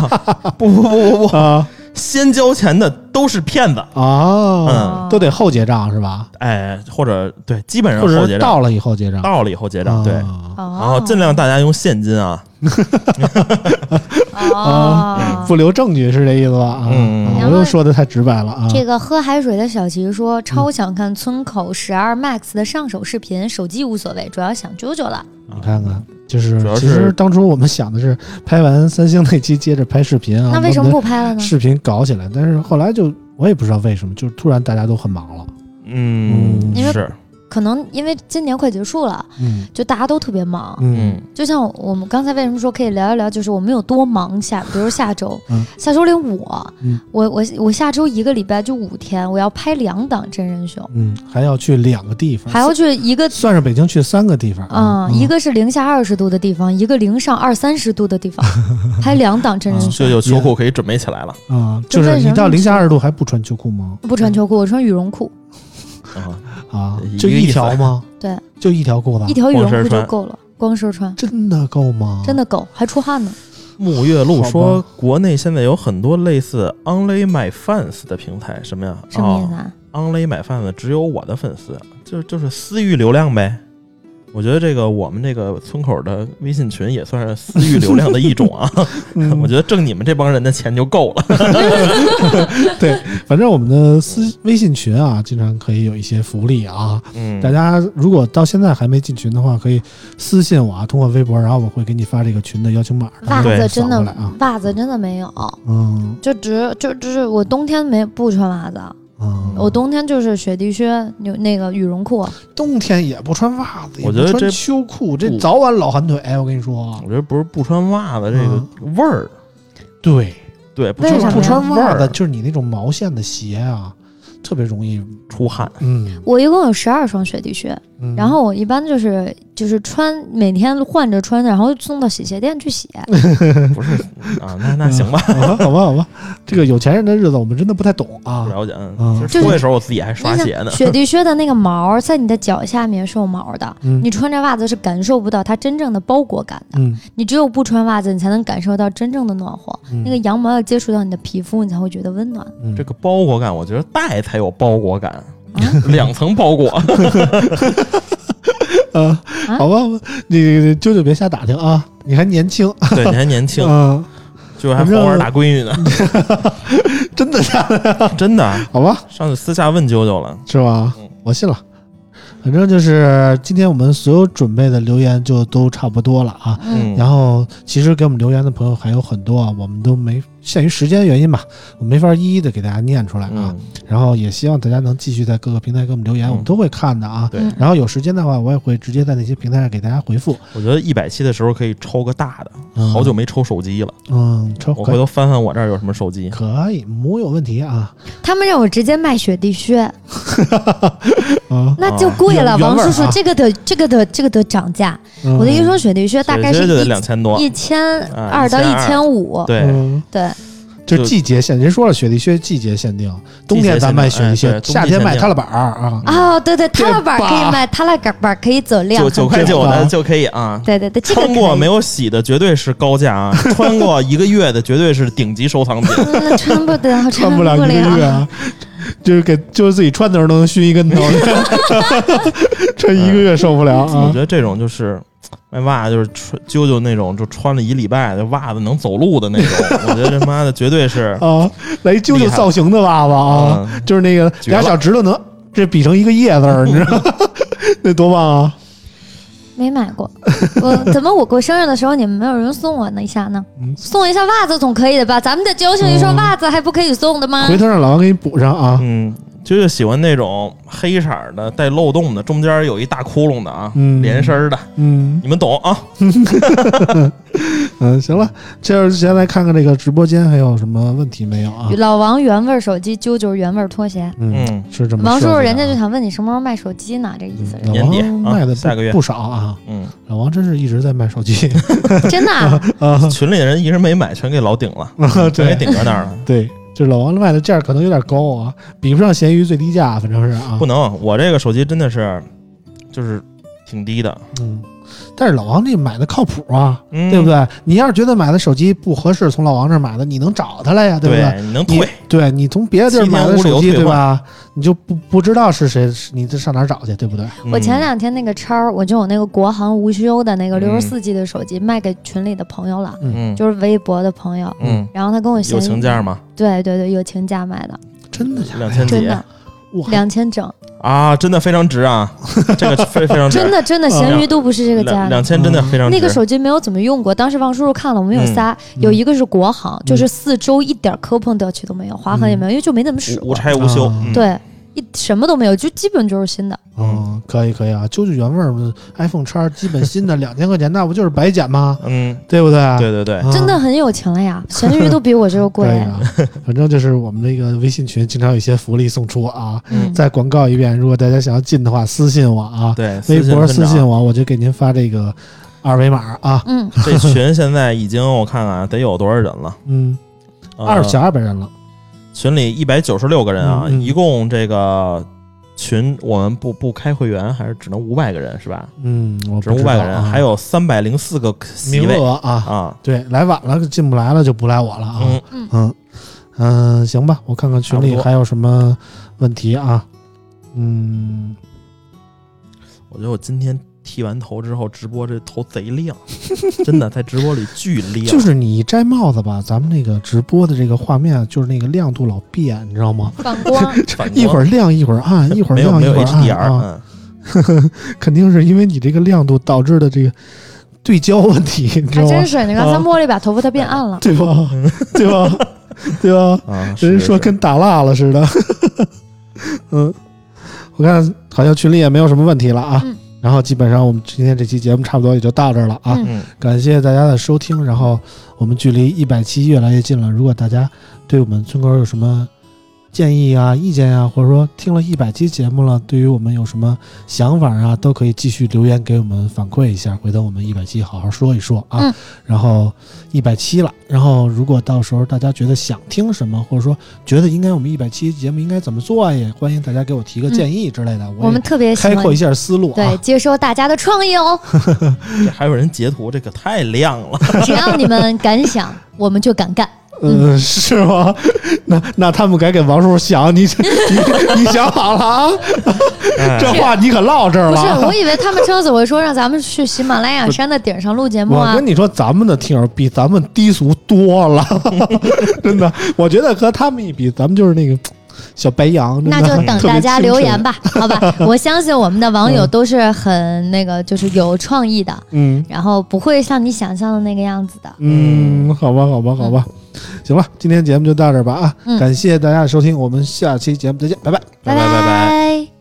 不不不不不，啊先交钱的都是骗子，啊，嗯。都得后结账是吧？哎，或者对，基本上或者后结账。到了以后结账。到了以后结账，对，然后尽量大家用现金啊，哦，不留证据是这意思吧？啊，嗯。啊然后我又说的太直白了啊。这个喝海水的小齐说，超想看村口十二 Max 的上手视频，手机无所谓，主要想啾啾了。你看看，就是是其实当初我们想的是拍完三星那期接着拍视频啊，那为什么不拍了呢？视频搞起来？但是后来就我也不知道为什么，就突然大家都很忙了。嗯，因为是，可能因为今年快结束了，嗯。就大家都特别忙。嗯。嗯就像我们刚才为什么说可以聊一聊，就是我们有多忙下，比如下周，嗯。下周连我，嗯。我我我下周一个礼拜就五天，我要拍两档真人秀，嗯，还要去两个地方，还要去一个。算上北京去三个地方嗯，一个是零下二十度的地方，一个零上二三十度的地方，拍两档真人秀，就有秋裤可以准备起来了。啊，这就是你到零下二十度还不穿秋裤吗？不穿秋裤，我穿羽绒裤，啊，啊，就一条吗？对，就一条裤子一，条羽绒裤就够了，光身穿，真的够吗？真的够，还出汗呢。沐月露说，国内现在有很多类似 Only My Fans 的平台，什么呀？什么意思啊？哦？Only My Fans 只有我的粉丝，就就是私域流量呗。我觉得这个我们这个村口的微信群也算是私域流量的一种啊。嗯 我觉得挣你们这帮人的钱就够了。对，反正我们的私微信群啊，经常可以有一些福利啊。嗯，大家如果到现在还没进群的话，可以私信我啊，通过微博，然后我会给你发这个群的邀请码。袜子真的啊，袜子真的没有，嗯就只就只是我冬天没不穿袜子，嗯，我冬天就是雪地靴，牛那个羽绒裤。冬天也不穿袜子，也穿我觉得这秋裤，这不早晚老寒腿。我跟你说。我，觉得不是不穿袜子这个味儿，对，对，不为什么呀？穿不穿袜子就是你那种毛线的鞋啊，特别容易，出汗。嗯，我一共有十二双雪地靴，嗯然后我一般就是就是穿每天换着穿，然后送到洗鞋店去洗。不是啊，那那行吧，好吧，好吧，好吧，这个有钱人的日子我们真的不太懂啊不啊。了解。嗯其实出的时候我自己还刷鞋呢。雪地靴的那个毛在你的脚下面是有毛的，嗯你穿着袜子是感受不到它真正的包裹感的。嗯，你只有不穿袜子，你才能感受到真正的暖和。嗯那个羊毛要接触到你的皮肤，你才会觉得温暖。嗯这个包裹感，我觉得戴才有包裹感，啊 两层包裹。好吧，你舅舅别瞎打听啊，你还年轻，对，你还年轻，嗯，就还好好打闺女呢，真的假的？真的。好吧，上次私下问舅舅了，是吧嗯？我信了。反正就是今天我们所有准备的留言就都差不多了啊。然后其实给我们留言的朋友还有很多啊，我们都没限于时间原因吧，我没法一一的给大家念出来啊。嗯，然后也希望大家能继续在各个平台给我们留言，嗯我们都会看的啊。对，嗯然后有时间的话，我也会直接在那些平台上给大家回复。我觉得一百期的时候可以抽个大的，嗯好久没抽手机了，嗯，抽我回头翻翻我这儿有什么手机。可以，没有问题啊。他们让我直接卖雪地靴，啊，那就贵了。王叔叔这个得这个得这个得涨价，嗯我的一双雪地靴大概是一两千多，一千啊二到一1200千五。对，嗯对，就就季节限，人说了，雪地靴季节限定，冬天咱卖雪地靴，夏天卖踏拉板儿啊。哦，对对，踏拉板可以卖，踏拉板可以走量，九九块九的就可以啊。对对对，穿过没有洗的绝对是高价啊，穿过一个月的绝对是顶级收藏品。嗯，穿不得，穿不了了一个月啊，就是给就是自己穿的时候都能熏一跟头，穿一个月受不了啊我觉。得这种就是卖袜，就是穿啾啾那种，就穿了一礼拜就袜子能走路的那种。我觉得这妈的绝对是 啊，来一啾啾造型的袜子啊，嗯就是那个俩小指头能这比成一个叶字儿，你知道吗？那多棒啊！没买过。我怎么我过生日的时候你们没有人送我呢一下呢？嗯送一下袜子总可以的吧？咱们的交情一双袜子还不可以送的吗？回头让老王给你补上啊。嗯，就就喜欢那种黑色儿的带漏洞的，中间有一大窟窿的啊，嗯连身儿的，嗯你们懂啊？嗯，行了，这样先来看看这个直播间还有什么问题没有啊？老王原味手机，啾啾原味拖鞋。嗯，嗯，是这么王叔叔，人家就想问你什么时候卖手机呢？这意思是老年底啊王卖的下个月不少啊，嗯，老王真是一直在卖手机 真的啊？啊。群里的人一直没买，全给老顶了，全给顶在那儿了。对，这老王卖的价可能有点高啊，比不上闲鱼最低价，反正是啊不。能，我这个手机真的是，就是挺低的，嗯，但是老王这买的靠谱啊，嗯，对不？对？你要是觉得买的手机不合适，从老王这儿买的，你能找他来呀，对不对？你你能退，对你从别的地儿买的手机，对吧？你就不不知道是谁，你这上哪儿找去，对不对？我前嗯两天那个叉儿，我就有那个国行无忧的那个嗯六十四 G 的手机卖给群里的朋友了，嗯就是微博的朋友。嗯，然后他跟我有闲情价吗？对对对，友情价买的，真的假的？两千几真的哇，两千整，啊，真的非常值啊，这个非非常值，真的真的闲鱼都不是这个价的。两两千真的非常值。那个手机没有怎么用过，当时王叔叔看了，我们有嗯。仨，有一个是国行，就是四周一点磕碰掉漆都没有，划痕也没有，因为就没怎么使无。拆无修对，一什么都没有，就基本就是新的。嗯，可以可以啊，就是原味儿 iPhone 叉，基本新的 两千块钱，那不就是白捡吗？嗯，对不对？对对对，啊真的很有钱了呀！咸鱼都比我这个贵。啊，反正就是我们那个微信群经常有一些福利送出啊。嗯，再广告一遍，如果大家想要进的话，私信我啊，对，微博私信我。我，就给您发这个二维码啊。嗯，这群现在已经我看看得有多少人了？嗯，呃二小二百人了。群里一百九十六个人啊，嗯嗯一共这个群我们不不开会员，还是只能五百个人是吧？嗯，我只能五百个人，还有三百零四个名额啊。啊。对，来晚了进不来了就不赖我了啊。嗯，嗯嗯，行吧，我看看群里还有什么问题啊。嗯，我觉得我今天剃完头之后，直播这头贼亮，真的在直播里巨亮。就是你摘帽子吧，咱们那个直播的这个画面，就是那个亮度老变，你知道吗？反光。一会儿亮一会儿暗，一会儿亮一会儿暗啊。肯定是因为你这个亮度导致的这个对焦问题，你知道吗？还真是，你刚才摸了一把头发，它变暗了。对吧？对吧？对吧？人说跟打蜡了似的。嗯，我看好像群里也没有什么问题了啊。然后基本上我们今天这期节目差不多也就到这儿了啊。感谢大家的收听，然后我们距离一百期越来越近了。如果大家对我们村口有什么建议啊、意见啊，或者说听了一百期节目了，对于我们有什么想法啊，都可以继续留言给我们反馈一下。回头我们一百期好好说一说啊。嗯然后一百期了，然后如果到时候大家觉得想听什么，或者说觉得应该我们一百期节目应该怎么做，也欢迎大家给我提个建议之类的。我们特别开阔一下思路啊。对，接收大家的创意哦。这还有人截图，这可太亮了。只要你们敢想，我们就敢干。嗯，是吗？那那他们该给王叔叔想，你 你你想好了啊？哎 这话你可落这儿了不是。我以为他们车子会说让咱们去喜马拉雅山的顶上录节目啊我跟。你说，咱们的听友比咱们低俗多了，真的。我觉得和他们一比，咱们就是那个小白羊，那就等大家留言吧。好吧？我相信我们的网友都是很那个，就是有创意的，嗯然后不会像你想象的那个样子的。嗯，好吧，好吧，好吧，行了，今天节目就到这儿吧啊！嗯感谢大家的收听，我们下期节目再见，拜拜。拜拜拜拜。